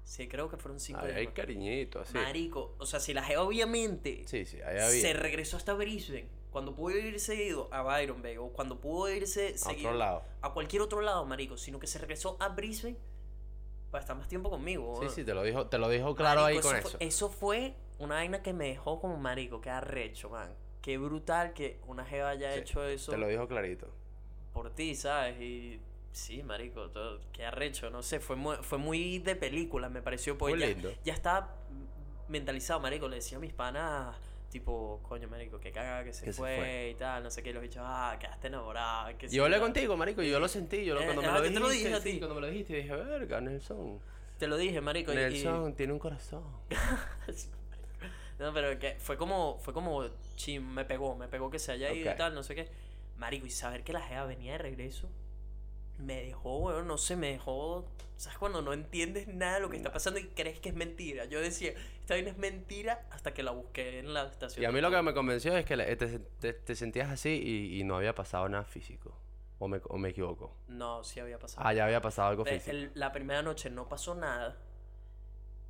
Sí, creo que fueron cinco Ahí días hay más. cariñito, así. Marico, o sea, si la obviamente Sí, sí, se regresó hasta Brisbane, cuando pudo ir seguido a Byron Bay o cuando pudo irse a seguido otro lado. a cualquier otro lado, marico, sino que se regresó a Brisbane para estar más tiempo conmigo. Sí, sí, te lo dijo, te lo dijo claro ahí con eso eso. Fue, eso fue una vaina que me dejó como marico, qué arrecho, man. Qué brutal que una jeva haya Sí, hecho eso Te lo dijo clarito. por ti, ¿sabes? Y sí, marico, todo, qué arrecho, no sé, fue muy, fue muy de película, me pareció, porque Muy ya, lindo. ya estaba mentalizado, marico, le decía a mis panas, tipo, coño, marico, que caga que se, Que se fue, fue. y tal, no sé qué, los bichos, ah, quedaste enamorado, que Yo hablé contigo, marico, y yo lo sentí. Yo lo- Eh, cuando me lo dijiste, lo dije a sí, ti. cuando me lo dijiste, dije, verga, Nelson. Te lo dije, marico, y- y... Nelson tiene un corazón. No, pero que fue como, fue como, chim, me pegó, me pegó que se haya ido y tal, no sé qué. Marico, y saber que la jeva venía de regreso, me dejó, weón, no sé, me dejó, ¿sabes? Cuando no entiendes nada de lo que está pasando y crees que es mentira. Yo decía, esta vaina es mentira hasta que la busqué en la estación. Y a mí lo que me convenció es que le- te, te- te sentías así y, y no había pasado nada físico. O me, o me equivoco. No, sí había pasado. Ah, ya había pasado algo físico. el- la primera noche no pasó nada.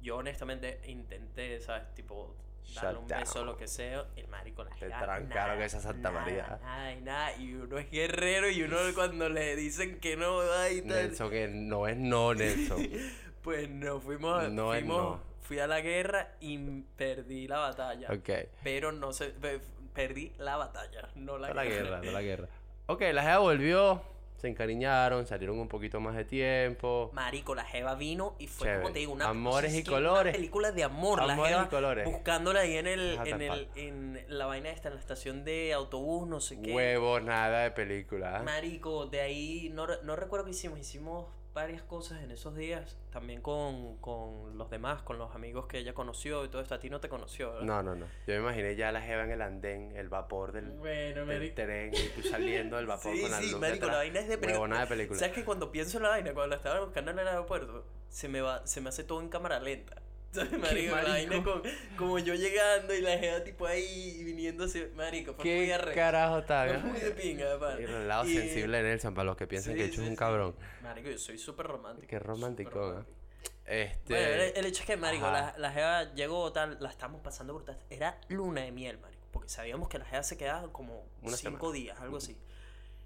Yo honestamente intenté, ¿sabes? Tipo, darle un beso down. lo que sea. El marico la Te trancaron nada, esa Santa nada, María. Nada y nada. Y uno es guerrero y uno cuando le dicen que no va y tal. Nelson, que no es no, Nelson. Pues no, fuimos, No es fuimos no. fui a la guerra y perdí la batalla. ok. Pero no sé, pe- perdí la batalla, no la De la guerra. guerra, de la guerra. Ok, la jeva volvió, se encariñaron, salieron un poquito más de tiempo. Marico, la jeva vino y fue Chévere. como te digo, una, Amores y es que una colores. película de amor, la Amores y jeva colores. buscándola ahí en el, en el, en la vaina esta, en la estación de autobús, no sé qué. Huevos, nada de película. Marico, de ahí no, no recuerdo qué hicimos, hicimos varias cosas en esos días, también con, con los demás, con los amigos que ella conoció y todo esto. A ti no te conoció, ¿verdad? No, no, no. Yo me imaginé ya la jeva en el andén, el vapor del, Bueno, del tren y tú saliendo del vapor Sí, con la sí, luz marico, la vaina es de película. De película. ¿Sabes que cuando pienso en la vaina, cuando la estaba buscando en el aeropuerto, se me va, se me hace todo en cámara lenta? ¿Sabes, marico? La vaina con, como yo llegando y la jeva tipo ahí y viniéndose, marico, fue muy ¿Qué arrecho. carajo está? Fue muy de pinga, pana. Y el lado Y- sensible de Nelson, para los que piensan Sí, que hecho sí, es un sí. cabrón. Marico, yo soy súper romántico. Qué romántico, ¿eh? romántico. Este. Bueno, el, el hecho es que, marico, Ajá. la, la jeva llegó tal, la estamos pasando brutal. Era luna de miel, marico. Porque sabíamos que la jeva se quedaba como Una cinco semana. días, algo así.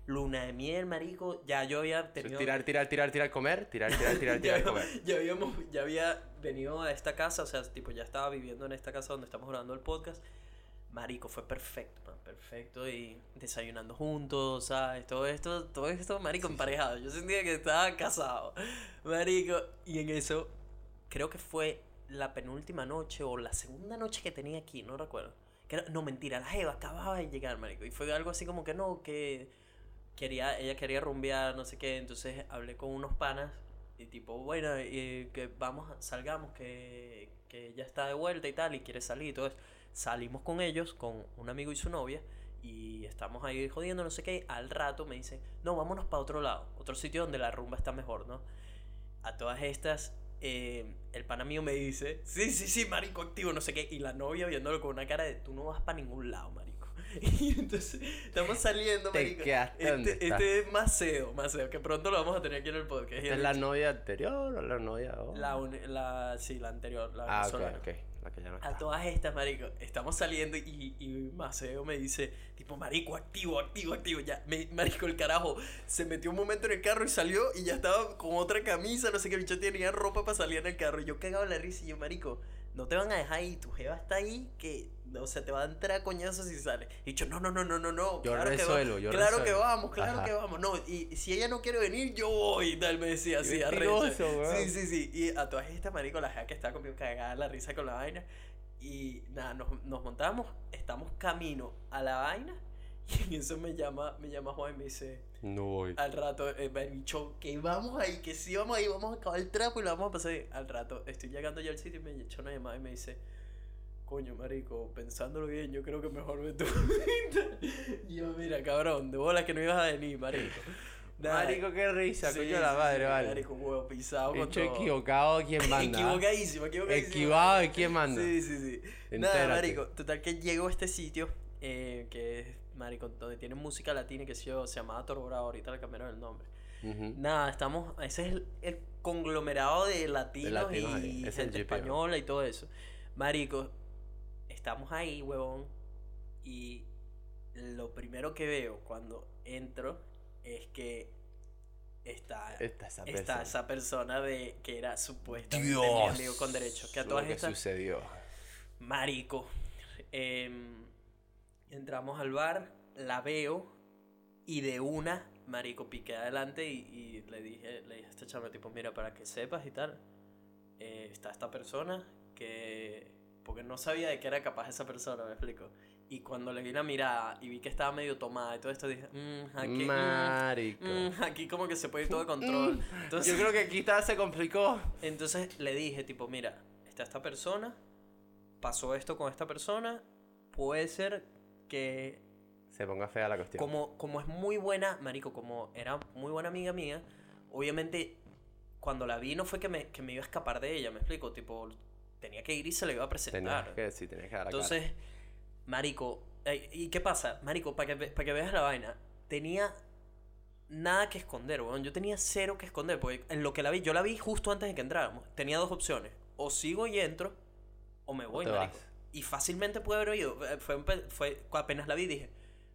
Luna de miel, marico. Ya yo había tenido... tirar, tirar, tirar, tirar, comer, tirar, tirar, tirar, ya, tirar, comer. ya habíamos, ya había venido a esta casa, o sea, tipo, ya estaba viviendo en esta casa donde estamos grabando el podcast. Marico, fue perfecto, man, perfecto. Y desayunando juntos, ¿sabes? Todo esto, todo esto, marico, emparejado. Yo sentía que estaba casado. Marico, y en eso, creo que fue la penúltima noche o la segunda noche que tenía aquí, no recuerdo. Que era- no, mentira, la Jeva acababa de llegar, marico. Y fue algo así como que no, que quería, ella quería rumbear, no sé qué. Entonces hablé con unos panas y tipo, bueno, eh, que vamos, salgamos, que, que ella está de vuelta y tal, y quiere salir y todo eso. Salimos con ellos, con un amigo y su novia, y estamos ahí jodiendo, no sé qué. Al rato me dicen, no, vámonos para otro lado, otro sitio donde la rumba está mejor, ¿no? A todas estas, eh, el pana mío me dice, sí, sí, sí, marico, activo, no sé qué. Y la novia viéndolo con una cara de, tú no vas para ningún lado, marico. Y entonces, estamos saliendo, Te marico. Este, este es Maceo, Maceo, que pronto lo vamos a tener aquí en el podcast. ¿Esta es la novia anterior o la novia ahora? la, uni- la, sí, la anterior, la Ah, ok, venezolana. ok. La que ya no A está. todas estas, marico, estamos saliendo y, y Maceo me dice, tipo, marico, activo, activo, activo. Ya, me- marico, el carajo se metió un momento en el carro y salió y ya estaba con otra camisa, no sé qué, bicho tenía ropa para salir en el carro. Y yo cagaba la risa y yo, marico, no te van a dejar ahí, tu jeva está ahí que, o sea, te va a entrar a coñazos si sale. Y yo, no, no, no, no, no, no. Yo claro que resuelvo, yo Claro que resuelvo. vamos, claro Ajá. que vamos. No, y si ella no quiere venir, yo voy. Tal, me decía así, arrecho. Sí, sí, sí. Y a todas estas, marico, la que estaba conmigo cagada la risa con la vaina. Y nada, nos, nos montamos, estamos camino a la vaina. Y en eso me llama, me llama Juan y me dice, No voy. al rato, eh, me dicho que vamos ahí, que sí vamos ahí, vamos a acabar el trapo y lo vamos a pasar. bien". Al rato, estoy llegando ya al sitio y me echa una llamada y me dice, coño, marico, pensándolo bien, yo creo que mejor ve tú. y yo, mira, cabrón, de bolas que no ibas a venir, marico. Nada, Marico, qué risa, sí, coño la madre, sí, vale. Marico, huevo pisado con Hecho todo. equivocado, ¿quién manda? Equivocadísimo, equivocadísimo. Equivocado, ¿de quién manda? Sí, sí, sí. Nada, marico. Total que llego a este sitio eh, que es, marico, donde tienen música latina y que se llama- se llamaba Torborado. Ahorita le cambiaron el nombre. Nada, estamos. Ese es el, el conglomerado de latinos, latinos ahí, y es gente española y todo eso. Marico, estamos ahí, huevón. Y lo primero que veo cuando entro es que está. Está esa Está persona. esa persona de que era supuestamente mi Dios. amigo con derechos. Que a todas que estas. sucedió. Marico. em, entramos al bar, la veo y de una, Marico, piqué adelante y, y le dije, le dije a esta chama, tipo, mira, para que sepas y tal, eh, está esta persona que... Porque no sabía de qué era capaz esa persona, me explico. Y cuando le vi la mirada y vi que estaba medio tomada y todo esto, dije, "Mm, aquí, mm, Marico. mm, aquí como que se puede ir todo de control. Entonces, Yo creo que aquí está, se complicó. entonces le dije, tipo, mira, está esta persona, pasó esto con esta persona, puede ser que Se ponga fea la cuestión. como, como es muy buena, marico, como era muy buena amiga mía, obviamente cuando la vi no fue que me, que me iba a escapar de ella, me explico, tipo, tenía que ir y se le iba a Tenías presentar. que, sí, tenías que dar la Entonces, marico, eh, ¿y qué pasa? Marico, para que, pa' que veas la vaina, tenía nada que esconder, weón. Yo tenía cero que esconder, porque en lo que la vi, yo la vi justo antes de que entráramos. Tenía dos opciones, o sigo y entro, o me voy, marico. vas. Y fácilmente puede haber ido. Fue, fue, apenas la vi, dije,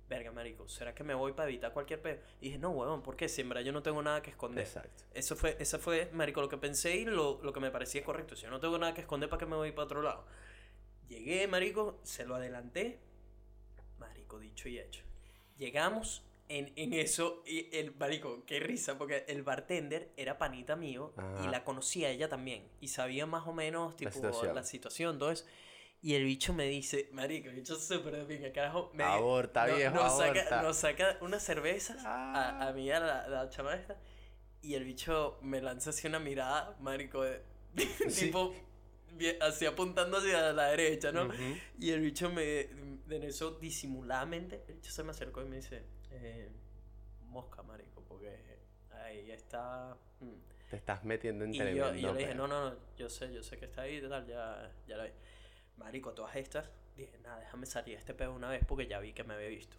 verga, marico, ¿será que me voy para evitar cualquier pedo? Y dije, no, weón, ¿por qué? Si en verdad yo no tengo nada que esconder. Exacto. Eso fue, eso fue, marico, lo que pensé y lo, lo que me parecía correcto. Si yo no tengo nada que esconder, ¿para qué me voy para otro lado? Llegué, marico, se lo adelanté. Marico, dicho y hecho. Llegamos en, en eso y el, marico, qué risa, porque el bartender era panita mío y la conocía ella también. Y sabía más o menos, tipo, la situación. situación, todo eso. Y el bicho me dice, marico, el bicho súper de pinga, carajo. Me, Aborta, no- viejo, nos saca, aborta. nos saca unas cervezas a, a Ah. mí, a la, la chama esta. Y el bicho me lanza así una mirada, marico, de, Sí. tipo, así apuntando hacia la derecha, ¿no? Y el bicho me, en eso disimuladamente, el bicho se me acercó y me dice, eh, mosca, marico, porque ahí está... mm". Te estás metiendo en Y yo, y yo le dije, no, no, no, yo sé, yo sé que está ahí tal, ya, ya la vi. Marico, todas estas, dije, nada, déjame salir de este pedo una vez porque ya vi que me había visto.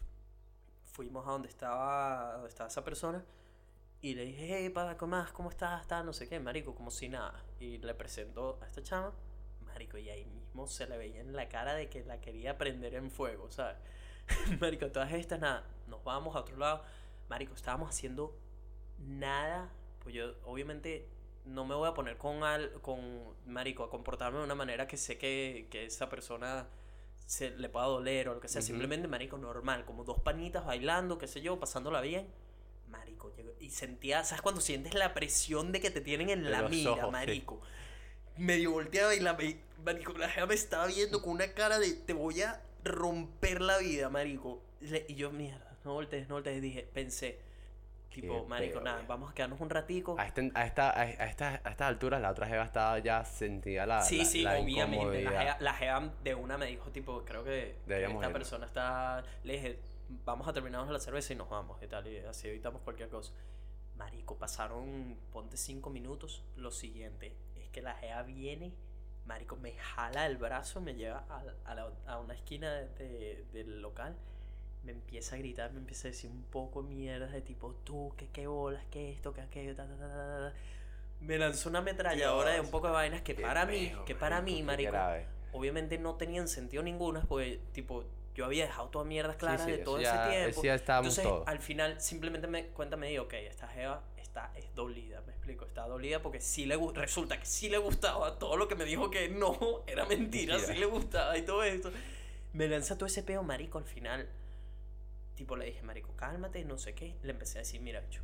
Fuimos a donde estaba, donde estaba esa persona y le dije, hey, pa, ¿cómo más? ¿Cómo estás? Tal, no sé qué, marico, como si nada. Y le presentó a esta chama, marico, y ahí mismo se le veía en la cara de que la quería prender en fuego, ¿sabes? marico, todas estas, nada, nos vamos a otro lado. Marico, estábamos haciendo nada, pues yo obviamente no me voy a poner con, al, con Marico a comportarme de una manera que sé que, que esa persona se le pueda doler o lo que sea. Simplemente, Marico, normal, como dos panitas bailando, qué sé yo, pasándola bien. Marico, llegó- y sentía, ¿sabes cuando sientes la presión de que te tienen en De la mira, ojos, sí. Marico? Medio volteaba y la me- Marico, la me estaba viendo con una cara de te voy a romper la vida, Marico. Le- Y yo, mierda, no voltees, no voltees. Dije, pensé, tipo, Qué Marico, nada, vamos a quedarnos un ratico. A, este- a, esta, a, a esta, a estas alturas la otra jeva estaba ya sentía la, Sí, la, sí, la obviamente. La incomodidad. jeva, la jeva de una me dijo, tipo, creo que, que Deberíamos esta irnos. persona está. Le dije, vamos a terminarnos la cerveza y nos vamos y tal, y así evitamos cualquier cosa. Marico, pasaron, ponte cinco minutos. Lo siguiente es que la jeva viene, Marico, me jala el brazo, me lleva a, a, la- a una esquina de- de- del local. Me empieza a gritar, me empieza a decir un poco de mierda de tipo, tú, que qué bolas, que esto, que aquello, ta, ta, ta, ta, ta". Me lanzó una ametralladora de un poco de vainas que para mí, que para mí, marico, obviamente no tenían sentido ninguno, porque, tipo, yo había dejado toda mierda clara sí, de eso todo ya- ese tiempo. ya Entonces, todos. al final, simplemente me cuenta, me digo, ok, esta jeva está, es dolida, me explico, está dolida porque sí le resulta que sí le gustaba todo lo que me dijo que no, era mentira, Mentira. sí le gustaba y todo esto. Me lanza todo ese peo, marico, al final, tipo, le dije, marico, cálmate, no sé qué. Le empecé a decir, mira, bicho,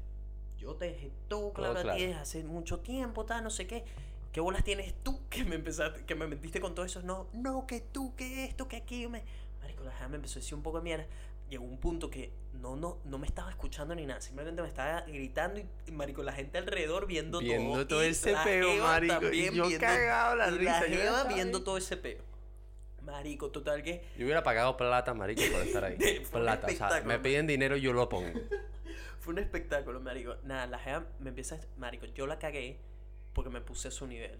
yo te dejé todo claro, a claro. ti desde hace mucho tiempo, tal, no sé qué. ¿Qué bolas tienes tú que me empezaste, que me mentiste con todo eso? No, no, que tú, que esto, que aquí, me... Marico, la jeva me empezó a decir un poco de mierda. Llegó un punto que no, no, no me estaba escuchando ni nada, simplemente me estaba gritando y, marico, la gente alrededor viendo, Viendo todo. todo y ese peo, marico. Y yo viendo- cagado la y risa. La yo viendo ahí. todo ese peo. Marico, total que... Yo hubiera pagado plata, marico, por estar ahí. Plata. O sea, me piden dinero y yo lo pongo. Fue un espectáculo, marico. Nada, la jeva me empieza a... Marico, yo la cagué porque me puse a su nivel.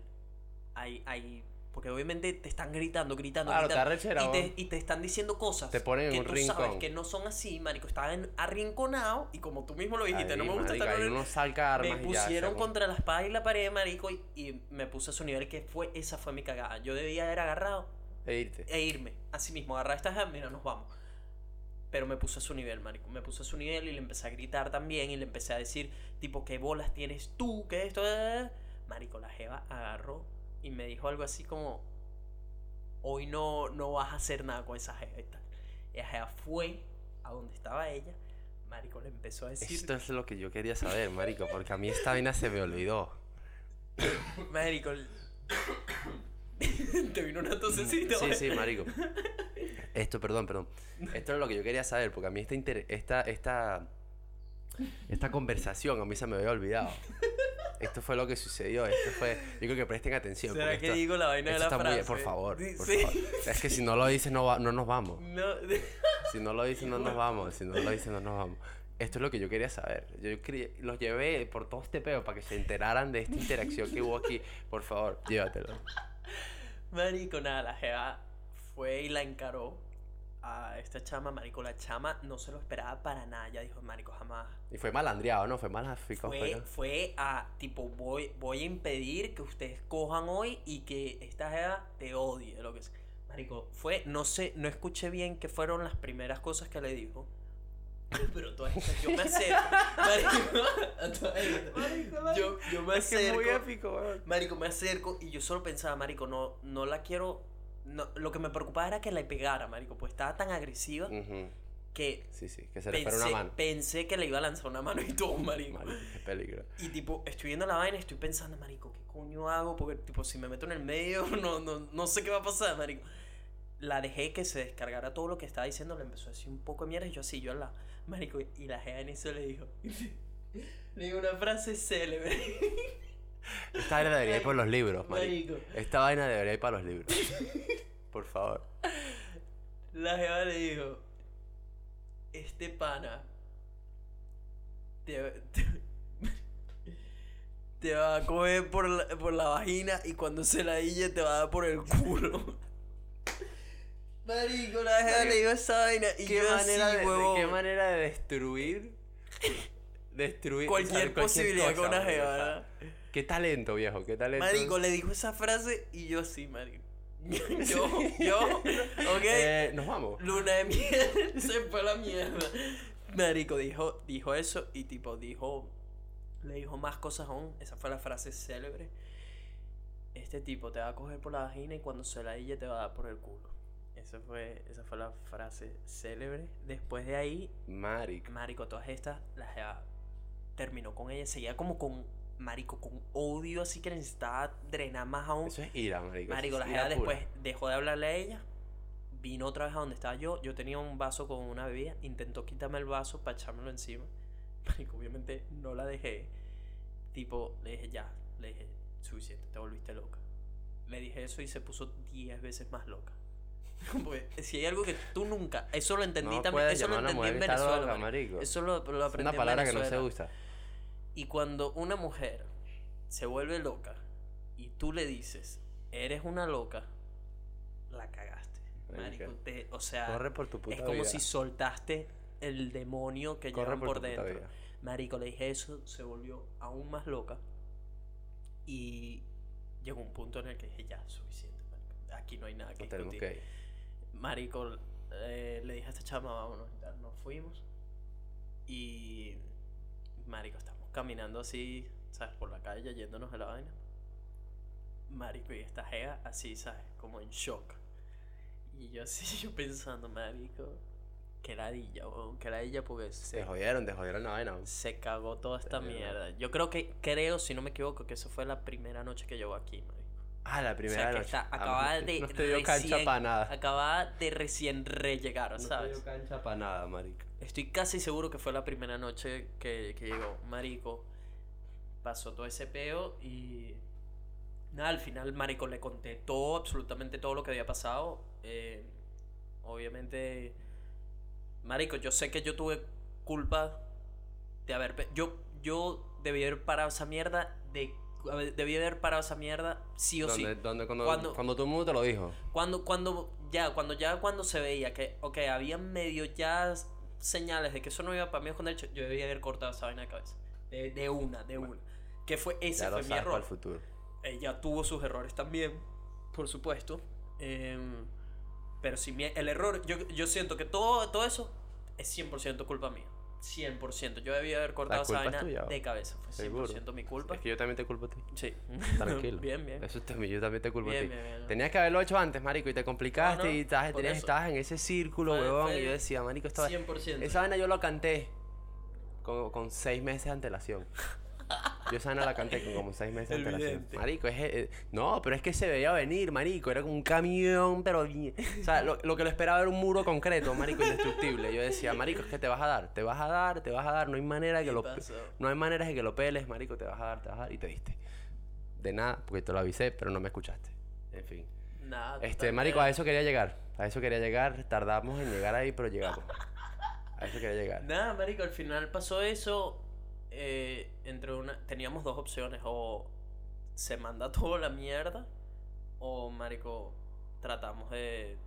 Ahí, ahí... Porque obviamente te están gritando, gritando, Claro, te gritando. arrechera, y, te, y te están diciendo cosas Te ponen en que un tú sabes rincón. que no son así, marico. Estaban arrinconados y como tú mismo lo dijiste, Ahí, no me gusta marico, estar con- uno saca armas me ya, pusieron se- contra la espada y la pared, marico, y, y me puse a su nivel, que fue, esa fue mi cagada. Yo debía haber agarrado E irte. e irme. Así mismo, agarrar esta jeva, mira, nos vamos. Pero me puse a su nivel, marico. Me puse a su nivel y le empecé a gritar también y le empecé a decir, tipo, ¿qué bolas tienes tú? ¿Qué esto? Eh, Marico, la jeva agarró y me dijo algo así como, hoy no, no vas a hacer nada con esa jeva y tal. Y la jeva fue a donde estaba ella, marico, le empezó a decir, Esto es lo que yo quería saber, marico, porque a mí esta vaina se me olvidó. marico, te vino una tosecita. Sí, sí, marico. Esto, perdón, perdón. Esto es lo que yo quería saber, porque a mí esta, inter- esta, esta, esta conversación a mí se me había olvidado. Esto fue lo que sucedió. Esto fue. Yo creo que presten atención. ¿Será que esto- digo la vaina de la está muy- frase? por favor, Sí, por sí. favor. Es que si no lo dices, no, va- no nos vamos. No, Si no lo dices, no nos vamos. Si no lo dices, no nos vamos. Esto es lo que yo quería saber. Yo los llevé por todo este peo para que se enteraran de esta interacción que hubo aquí. Por favor, llévatelo. Marico, nada, la jeva fue y la encaró a esta chama, marico, la chama no se lo esperaba para nada, ya dijo, marico, jamás. Y fue malandreado, ¿no? Fue malafico. Fue, fue a, tipo, voy, voy a impedir que ustedes cojan hoy y que esta jeva te odie, lo que sea. Marico, fue, no sé, no escuché bien qué fueron las primeras cosas que le dijo. Pero todas estas, yo me acerco, marico, estas, yo, yo me Es que es muy acerco, épico, weón. Marico, me acerco y yo solo pensaba, Marico, no, no la quiero. No, lo que me preocupaba era que la pegara, Marico, pues estaba tan agresiva Ujú. que Sí, sí, que se le fuera pensé, una mano. pensé que le iba a lanzar una mano y todo, Marico. Marico, qué peligro. Y tipo, estoy viendo la vaina y estoy pensando, Marico, ¿qué coño hago? Porque, tipo, si me meto en el medio, no, no, no sé qué va a pasar, Marico. La dejé que se descargara todo lo que estaba diciendo, le empezó a decir un poco de mierda y yo así, yo al lado, Marico, y la jeva en eso le dijo, Le una frase célebre. Esta vaina debería ir por los libros, marico. Marico. Esta vaina debería ir para los libros. Por favor. La jeva le dijo, este pana te, te, te va a coger por la, por la vagina y cuando se la hille te va a dar por el culo. Marico, la jeva le dijo esa vaina y ¿Qué yo manera, así, de, huevón. qué manera de destruir. Destruir. Cualquier o sea, posibilidad con una jeva. Qué talento, viejo. Qué talento. Marico, le dijo esa frase y yo así, marico. Yo, yo, ok. Eh, nos vamos. Luna de miel se fue la mierda. Marico dijo, dijo eso y tipo dijo, le dijo más cosas aún. Esa fue la frase célebre. Este tipo te va a coger por la vagina y cuando se la hille te va a dar por el culo. Esa fue, esa fue la frase célebre. Después de ahí, Marico. Marico, todas estas, la jeva terminó con ella. Seguía como con, Marico, con odio, así que necesitaba drenar más aún. Eso es ira, marico. Marico, la jeva después dejó de hablarle a ella. Vino otra vez a donde estaba yo. Yo tenía un vaso con una bebida. Intentó quitarme el vaso para echármelo encima. Marico, obviamente no la dejé. Tipo, le dije ya. Le dije, suficiente, te volviste loca. Le dije eso y se puso 10 veces más loca. Porque si hay algo que tú nunca. Eso lo entendí No también. Eso lo entendí en Venezuela. loca, marico. Eso lo, lo Es aprendí una en palabra que no se Venezuela. usa. Y cuando una mujer se vuelve loca y tú le dices, eres una loca, la cagaste. Marico, te- o sea, Corre por tu puta es como vida. si soltaste el demonio que Corre llevan por por, dentro. Marico, le dije eso, se volvió aún más loca. Y llegó un punto en el que dije, ya, suficiente. marico. Aquí no hay nada que discutir. que. Marico, eh, le dije a esta chama, vámonos y tal, nos fuimos. Y, Marico, estamos caminando así, ¿sabes? Por la calle, yéndonos de la vaina. Marico, y esta jeva así, ¿sabes? Como en shock. Y yo así, yo pensando, Marico, que ladilla, weón, que ladilla porque Te se, jodieron, te jodieron la vaina. weón. se cagó toda esta mierda. Yo creo que, creo, si no me equivoco, que eso fue la primera noche que llevo aquí. Ah, la primera o sea, que noche. está, Ah, acababa de No te dio cancha recién- para nada. Acababa de recién rellegar, No te ¿sabes? dio cancha para nada, marico. Estoy casi seguro que fue la primera noche que, que llegó. Marico pasó todo ese peo y. Nada, al final, Marico le conté todo, absolutamente todo lo que había pasado. Eh, obviamente, Marico, yo sé que yo tuve culpa de haber. Yo, yo debí haber parado esa mierda. De, debí haber parado esa mierda sí o sí. Donde, donde cuando, Cuando- cuando todo el mundo te lo dijo. Cuando, cuando, ya, cuando ya cuando se veía que, ok, había medio ya señales de que eso no iba para mí con derecho, yo debía haber cortado esa vaina de cabeza. De, de una, de una. Que fue, ese fue mi error. el futuro. Ella tuvo sus errores también, por supuesto. Em, pero si mi- el error, yo, yo siento que todo, todo eso es 100% culpa mía. 100%. Yo debía haber cortado esa vaina tuya, de cabeza. Fue 100% Seguro. mi culpa. Es que yo también te culpo a ti. Sí. Tranquilo. bien, bien. Eso también, yo también te culpo a ti. bien, bien. Tenías que haberlo hecho antes, marico, y te complicaste No, no, y estabas, tenías- en ese círculo, huevón, y yo decía, marico, esta, 100%. esa vaina yo lo canté con, con seis meses de antelación. Yo esa vaina la canté con como seis meses de antelación. Marico, es, eh, no, pero es que se veía venir, marico, era como un camión, pero bien. O sea, lo, lo que lo esperaba era un muro concreto, marico, indestructible. Yo decía, marico, es que te vas a dar, te vas a dar, te vas a dar, no hay manera de que ¿Qué lo... pasó? No hay maneras de que lo peles, marico, te vas a dar, te vas a dar y te diste. De nada, porque te lo avisé, pero no me escuchaste. En fin. Nada, Este, marico, a eso quería llegar. A eso quería llegar. Tardamos en llegar ahí, pero llegamos. A eso quería llegar. Nada, marico, al final pasó eso. Eh, entre una, teníamos dos opciones, o se manda toda la mierda, o marico, tratamos de,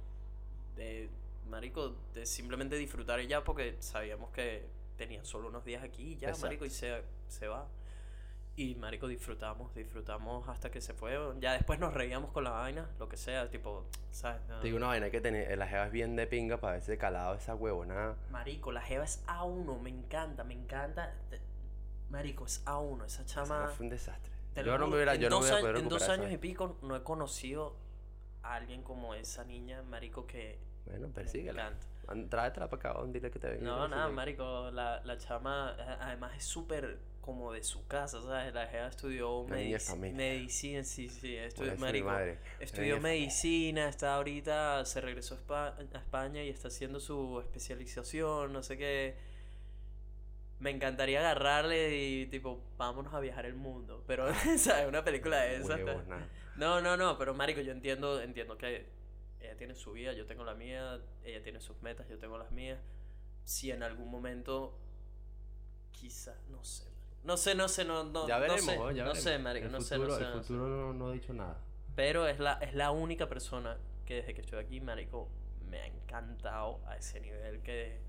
de, marico, de simplemente disfrutar y ya, porque sabíamos que tenía solo unos días aquí y ya, Exacto. marico, y se, se va. Y marico, disfrutamos, disfrutamos hasta que se fue. Ya después nos reíamos con la vaina, lo que sea, tipo, ¿sabes? No. Te digo una vaina que tener, la jeva es bien de pinga para verse calado esa huevona. Marico, la jeva es A1, me encanta, me encanta. Marico, es A1, esa Esa chama. jeva fue un desastre. Yo no me hubiera, en yo no dos hubiera En dos años y esa pico no he conocido a alguien como esa niña, Marico, que Bueno, me persíguela. Tráetela para acá, dile que te venga. No, nada. Marico, la, la chama además es súper como de su casa, ¿sabes? La jeva estudió familia. medicina, sí, sí, estudió, mi Marico. Estudió medicina, está ahorita, se regresó a a España y está haciendo su especialización, no sé qué. Me encantaría agarrarle y tipo, vámonos a viajar el mundo. Pero, ¿sabes? Una película de esa. Huevos. No, no, no, pero marico, yo entiendo, entiendo que ella tiene su vida, yo tengo la mía, ella tiene sus metas, yo tengo las mías. Si en algún momento, quizá, no sé, no sé, no sé, no, no, Ya no veremos, sé, ¿no? ya no veremos. sé, marico, El no sé, futuro- no sé, El no sé. futuro no, no ha dicho nada. Pero es la, es la única persona que desde que estoy aquí, marico, me ha encantado a ese nivel que,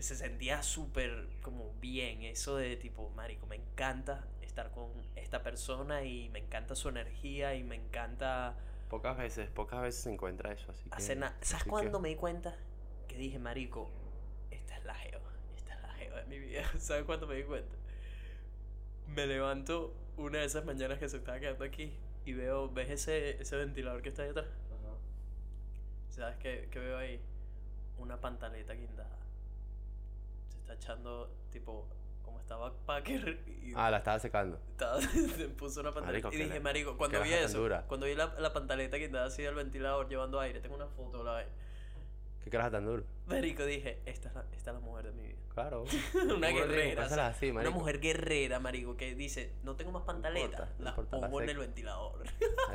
que se sentía súper como bien. Eso de tipo, marico, me encanta estar con esta persona y me encanta su energía y me encanta Pocas veces, pocas veces se encuentra eso, así que... ¿Sabes así que- cuándo me di cuenta? Que dije, marico, esta es la geo, esta es la geo de mi vida. ¿Sabes cuándo me di cuenta? Me levanto una de esas mañanas que se estaba quedando aquí y veo, ¿ves ese, ese ventilador que está ahí atrás? Ajá. ¿Sabes qué, qué veo ahí? Una pantaleta guindada. Está echando, tipo, como estaba Packer y Ah, la estaba secando. estaba- se puso una pantaleta. Marico, y dije, marico, cuando vi eso, dura. cuando vi la, la pantaleta guindada así del ventilador llevando aire, tengo una foto la vaina. ¿Qué carajo tan duro? Marico, dije, esta es la, esta es la mujer de mi vida. Claro. una guerrera. pásala o sea, así, una mujer guerrera, marico, que dice, no tengo más pantaletas, no las la pongo en el ventilador.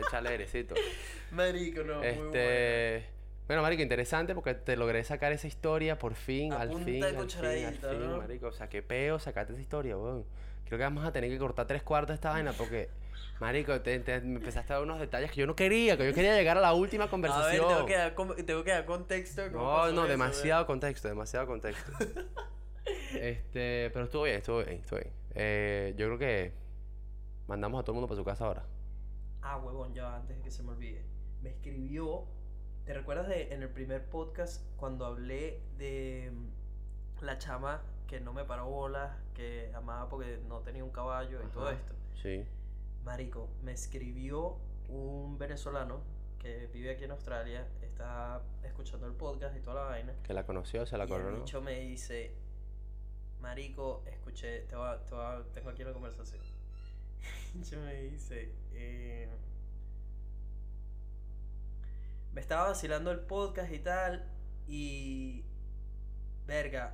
Échale airecito. marico, no, muy buena. Bueno, marico, interesante porque te logré sacar esa historia por fin, A al punta fin, de al fin, al fin, marico. O sea, qué peo sacarte esa historia, weón. Creo que vamos a tener que cortar tres cuartos de esta vaina porque, marico, te, te- me empezaste a dar unos detalles que yo no quería, que yo quería llegar a la última A ver, conversación. tengo que dar, tengo que dar contexto. No, no, eso, demasiado contexto, demasiado contexto. este, pero estuvo bien, estuvo bien, estuvo bien. Eh, yo creo que mandamos a todo el mundo para su casa ahora. Ah, huevón, ya antes de que se me olvide. Me escribió. ¿Te recuerdas de en el primer podcast cuando hablé de mm, la chama que no me paró bolas, que amaba porque no tenía un caballo y todo esto? Sí. Marico, me escribió un venezolano que vive aquí en Australia, está escuchando el podcast y toda la vaina. Que la conoció, se la y el bicho me dice, Marico, escuché, te voy a- te voy a- tengo aquí una conversación. El bicho me dice, eh, me estaba vacilando el podcast y tal, y, verga,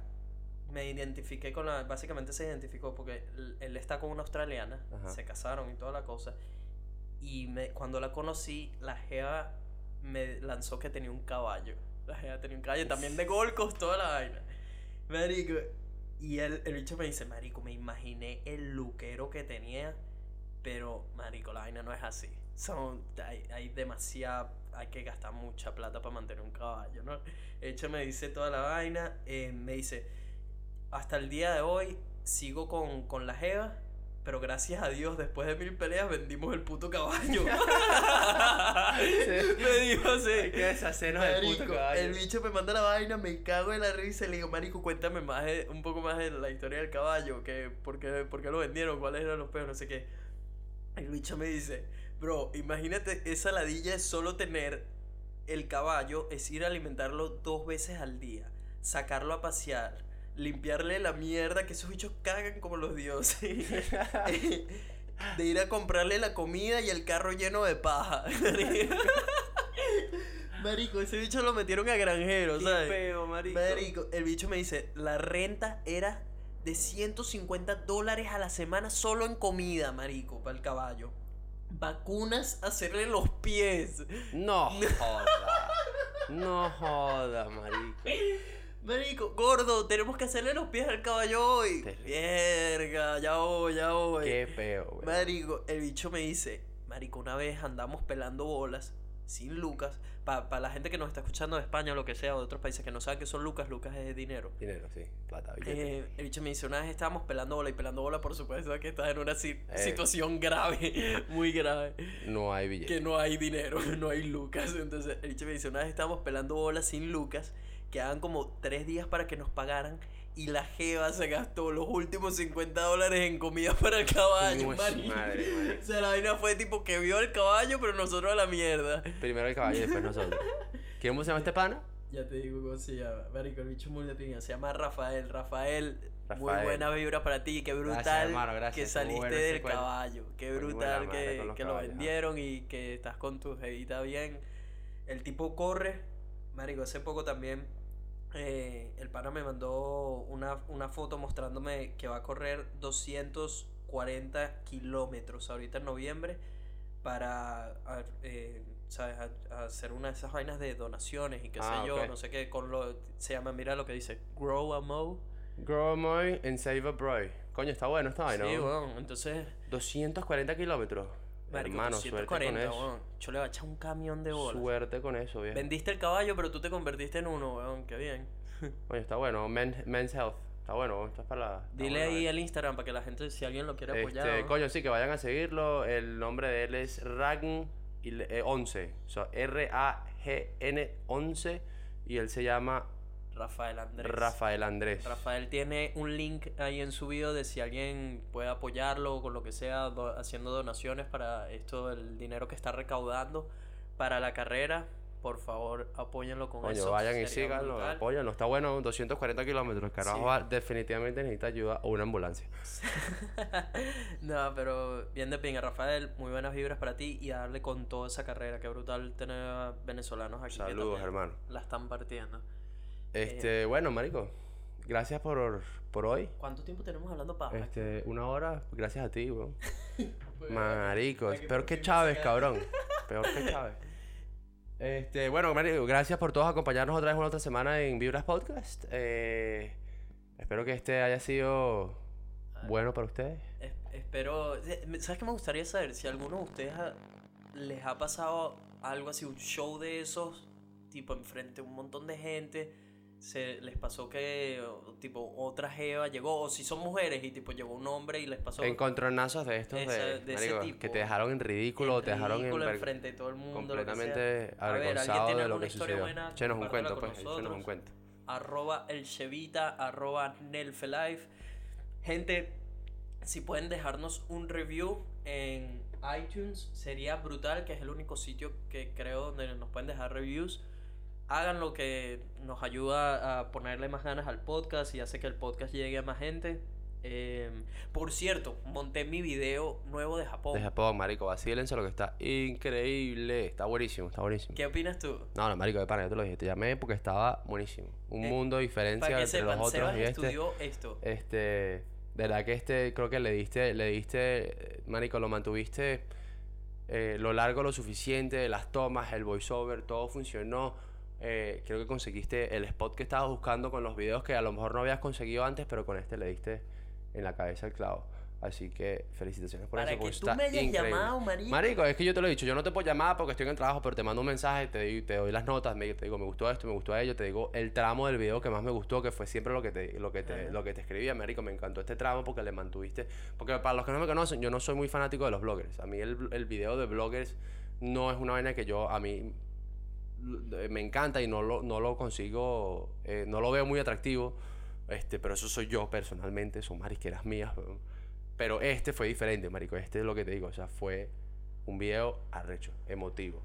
me identifiqué con la, básicamente se identificó porque él, él está con una australiana, Ajá. se casaron y toda la cosa, y me, cuando la conocí, la jeva me lanzó que tenía un caballo. La jeva tenía un caballo también de Gold Coast, toda la vaina. Marico. Y el, el bicho me dice, Marico, me imaginé el luquero que tenía, pero, Marico, la vaina no es así. Son, hay, hay demasiada, hay que gastar mucha plata para mantener un caballo, ¿no? El bicho me dice toda la vaina, eh, me dice, hasta el día de hoy sigo con, con la jeva, pero gracias a Dios, después de mil peleas vendimos el puto caballo. me dijo así. Hay que deshacernos del puto caballo. el bicho me manda la vaina, me cago en la risa y le digo, Marico, cuéntame más de- un poco más de la historia del caballo, que por qué, por qué lo vendieron, cuáles eran los peos, no sé qué. El bicho me dice, bro, imagínate esa ladilla es solo tener el caballo, es ir a alimentarlo dos veces al día, sacarlo a pasear, limpiarle la mierda, que esos bichos cagan como los dioses. de ir a comprarle la comida y el carro lleno de paja. Marico, ese bicho lo metieron a granjero, Qué ¿sabes? feo, marico. Marico, el bicho me dice, la renta era de 150 dólares a la semana solo en comida, marico, para el caballo. Vacunas, hacerle los pies. No joda. No joda, marico. Marico, gordo, tenemos que hacerle los pies al caballo hoy. Verga, ya voy, ya voy. Qué feo, güey. Marico, el bicho me dice, Marico, una vez andamos pelando bolas sin lucas. Para la gente que nos está escuchando de España o lo que sea, o de otros países que no saben que son lucas, lucas es dinero. Dinero, sí. Plata, billete. Eh, el bicho me dice, una vez estábamos pelando bola y pelando bola, por supuesto que estás en una si- Eh. situación grave, muy grave, no hay billete. que no hay dinero, no hay lucas. Entonces el bicho me dice, una vez estábamos pelando bola sin lucas, quedaban como tres días para que nos pagaran y la jeva se gastó los últimos 50 dólares en comida para el caballo. Uy, madre, marico. O sea, la vaina fue tipo que vio al caballo, pero nosotros a la mierda. Primero el caballo y después nosotros. ¿Cómo se llama este pana? Ya te digo cómo se llama. Marico, el bicho muy de. Se llama Rafael. Rafael, muy buena vibra para ti. Qué brutal Gracias, hermano, gracias. que saliste bueno del caballo. Qué brutal madre que, que lo vendieron y que estás con tu jevita bien. El tipo corre. Marico, hace poco también eh, el pana me mandó una, una foto mostrándome que va a correr 240 kilómetros ahorita en noviembre para a- eh, ¿sabes? A- a hacer una de esas vainas de donaciones y qué Ah, sé yo, no sé qué, con lo, se llama, mira lo que dice, Grow a Mo. Grow a Moy and Save a Broy. Coño, está bueno esta vaina. Sí, ¿no? weón, entonces, 240 kilómetros. Marico, Hermano, suerte con 240, eso. weón. Yo le voy a echar un camión de bolas. Suerte con eso, viejo. Vendiste el caballo, pero tú te convertiste en uno, weón, qué bien. Coño, está bueno. Men- men's Health. Está bueno, esto es para la... Dile ahí eh. al Instagram para que la gente, si alguien lo quiere apoyar. Este, ¿no? coño, sí, que vayan a seguirlo. El nombre de él es Ragn y le- eh, 11. O sea, R-A-G-N 11. Y él se llama Rafael Andrés. Rafael Andrés. Rafael tiene un link ahí en su video de si alguien puede apoyarlo con lo que sea, do- haciendo donaciones para esto, el dinero que está recaudando para la carrera. Por favor, apóyenlo con eso. vayan y síganlo, brutal. apóyanlo. Está bueno, 240 kilómetros. Carajo, Sí. va- definitivamente necesita ayuda o una ambulancia. no, pero bien de pinga, Rafael. Muy buenas vibras para ti y a darle con toda esa carrera. Qué brutal tener a venezolanos aquí. Saludos, hermano. La están partiendo. Este, bueno, marico. Gracias por, por hoy. ¿Cuánto tiempo tenemos hablando paja? Este, una hora, gracias a ti, weón. Pues, Marico, es peor que Chávez, cabrón. Peor que Chávez. Este, bueno, marico, gracias por todos acompañarnos otra vez una otra semana en Vibras Podcast. Eh, espero que este haya sido bueno para ustedes. Es- espero. eh, ¿Sabes qué me gustaría saber? Si a alguno de ustedes ha- les ha pasado algo así, un show de esos, tipo enfrente a un montón de gente. Se les pasó que, tipo, otra jeva llegó, o si son mujeres y, tipo, llegó un hombre y les pasó. Encontronazos de estos Esa- de, de ese tipo. que te dejaron en ridículo, en te dejaron en ver- enfrente de todo el mundo. completamente ver, ¿alguien avergonzado tiene de lo alguna que historia sucedió. buena? Chenos un cuento, pues, chenos un cuento. arroba el chevita, arroba nelfelife. Gente, si pueden dejarnos un review en iTunes, sería brutal, que es el único sitio que creo donde nos pueden dejar reviews. Hagan lo que nos ayuda a ponerle más ganas al podcast y hace que el podcast llegue a más gente. Eh, por cierto, monté mi video nuevo de Japón. De Japón, marico, vacílense lo que está increíble. Está buenísimo, está buenísimo. ¿Qué opinas tú? No, no, marico, de pana, yo te lo dije, te llamé porque estaba buenísimo. Un Eh, mundo de diferencia Para que entre sepan, los otros Sebas y este. estudió esto. Este, de verdad que este, creo que le diste, le diste, marico, lo mantuviste eh, lo largo lo suficiente, las tomas, el voiceover, todo funcionó. Eh, creo que conseguiste el spot que estabas buscando con los videos que a lo mejor no habías conseguido antes, pero con este le diste en la cabeza el clavo. Así que felicitaciones por Para eso. que porque tú me hayas increíble. llamado, marico. Marico, es que yo te lo he dicho, yo no te puedo llamar porque estoy en el trabajo, pero te mando un mensaje, te, doy- te doy las notas, me, te digo, me gustó esto, me gustó ello, te digo el tramo del video que más me gustó, que fue siempre lo que te, lo que te, Ajá. lo que te escribía, Marico, me encantó este tramo porque le mantuviste, porque para los que no me conocen, yo no soy muy fanático de los bloggers, a mí el, el video de bloggers no es una vaina que yo, a mí me encanta y no lo, no lo consigo, eh, no lo veo muy atractivo, este, pero eso soy yo personalmente, son marisqueras mías. Pero este fue diferente, marico. Este es lo que te digo. O sea, fue un video arrecho, emotivo.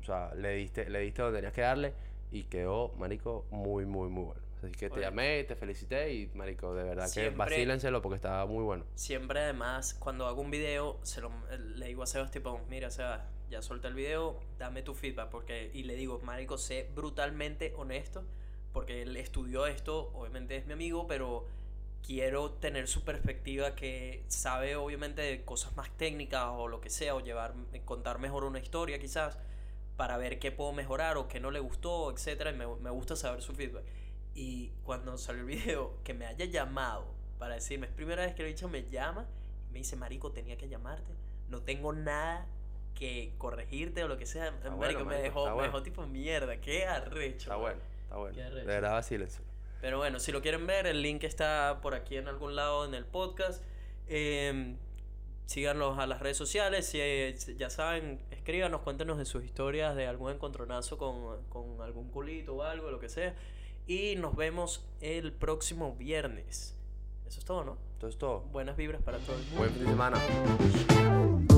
O sea, le diste, le diste donde tenías que darle y quedó, marico, muy, muy, muy bueno. Así que te Oye. llamé, te felicité y, marico, de verdad que Siempre- vacílenselo porque estaba muy bueno. Siempre además, cuando hago un video, se lo, le digo a Sebas tipo, mira Sebas, ya solté el video, dame tu feedback. porque Y le digo, Marico, sé brutalmente honesto, porque él estudió esto, obviamente es mi amigo, pero quiero tener su perspectiva que sabe obviamente cosas más técnicas o lo que sea, o llevar, contar mejor una historia quizás, para ver qué puedo mejorar o qué no le gustó, etcétera, y me, me gusta saber su feedback. Y cuando salió el video, que me haya llamado para decirme, es primera vez que el bicho me llama me dice, Marico, tenía que llamarte, no tengo nada que corregirte o lo que sea. bueno, marico, me marico, dejó, me bueno. dejó tipo mierda, qué arrecho. Está bueno, está bueno. Qué De verdad, vacílenselo. Pero bueno, si lo quieren ver, el link está por aquí en algún lado en el podcast. Eh, síganos a las redes sociales. Si, eh, ya saben, escríbanos, cuéntenos de sus historias de algún encontronazo con, con algún culito o algo, lo que sea. Y nos vemos el próximo viernes. Eso es todo, ¿no? Entonces todo. Buenas vibras para todo el mundo. Buen fin de semana.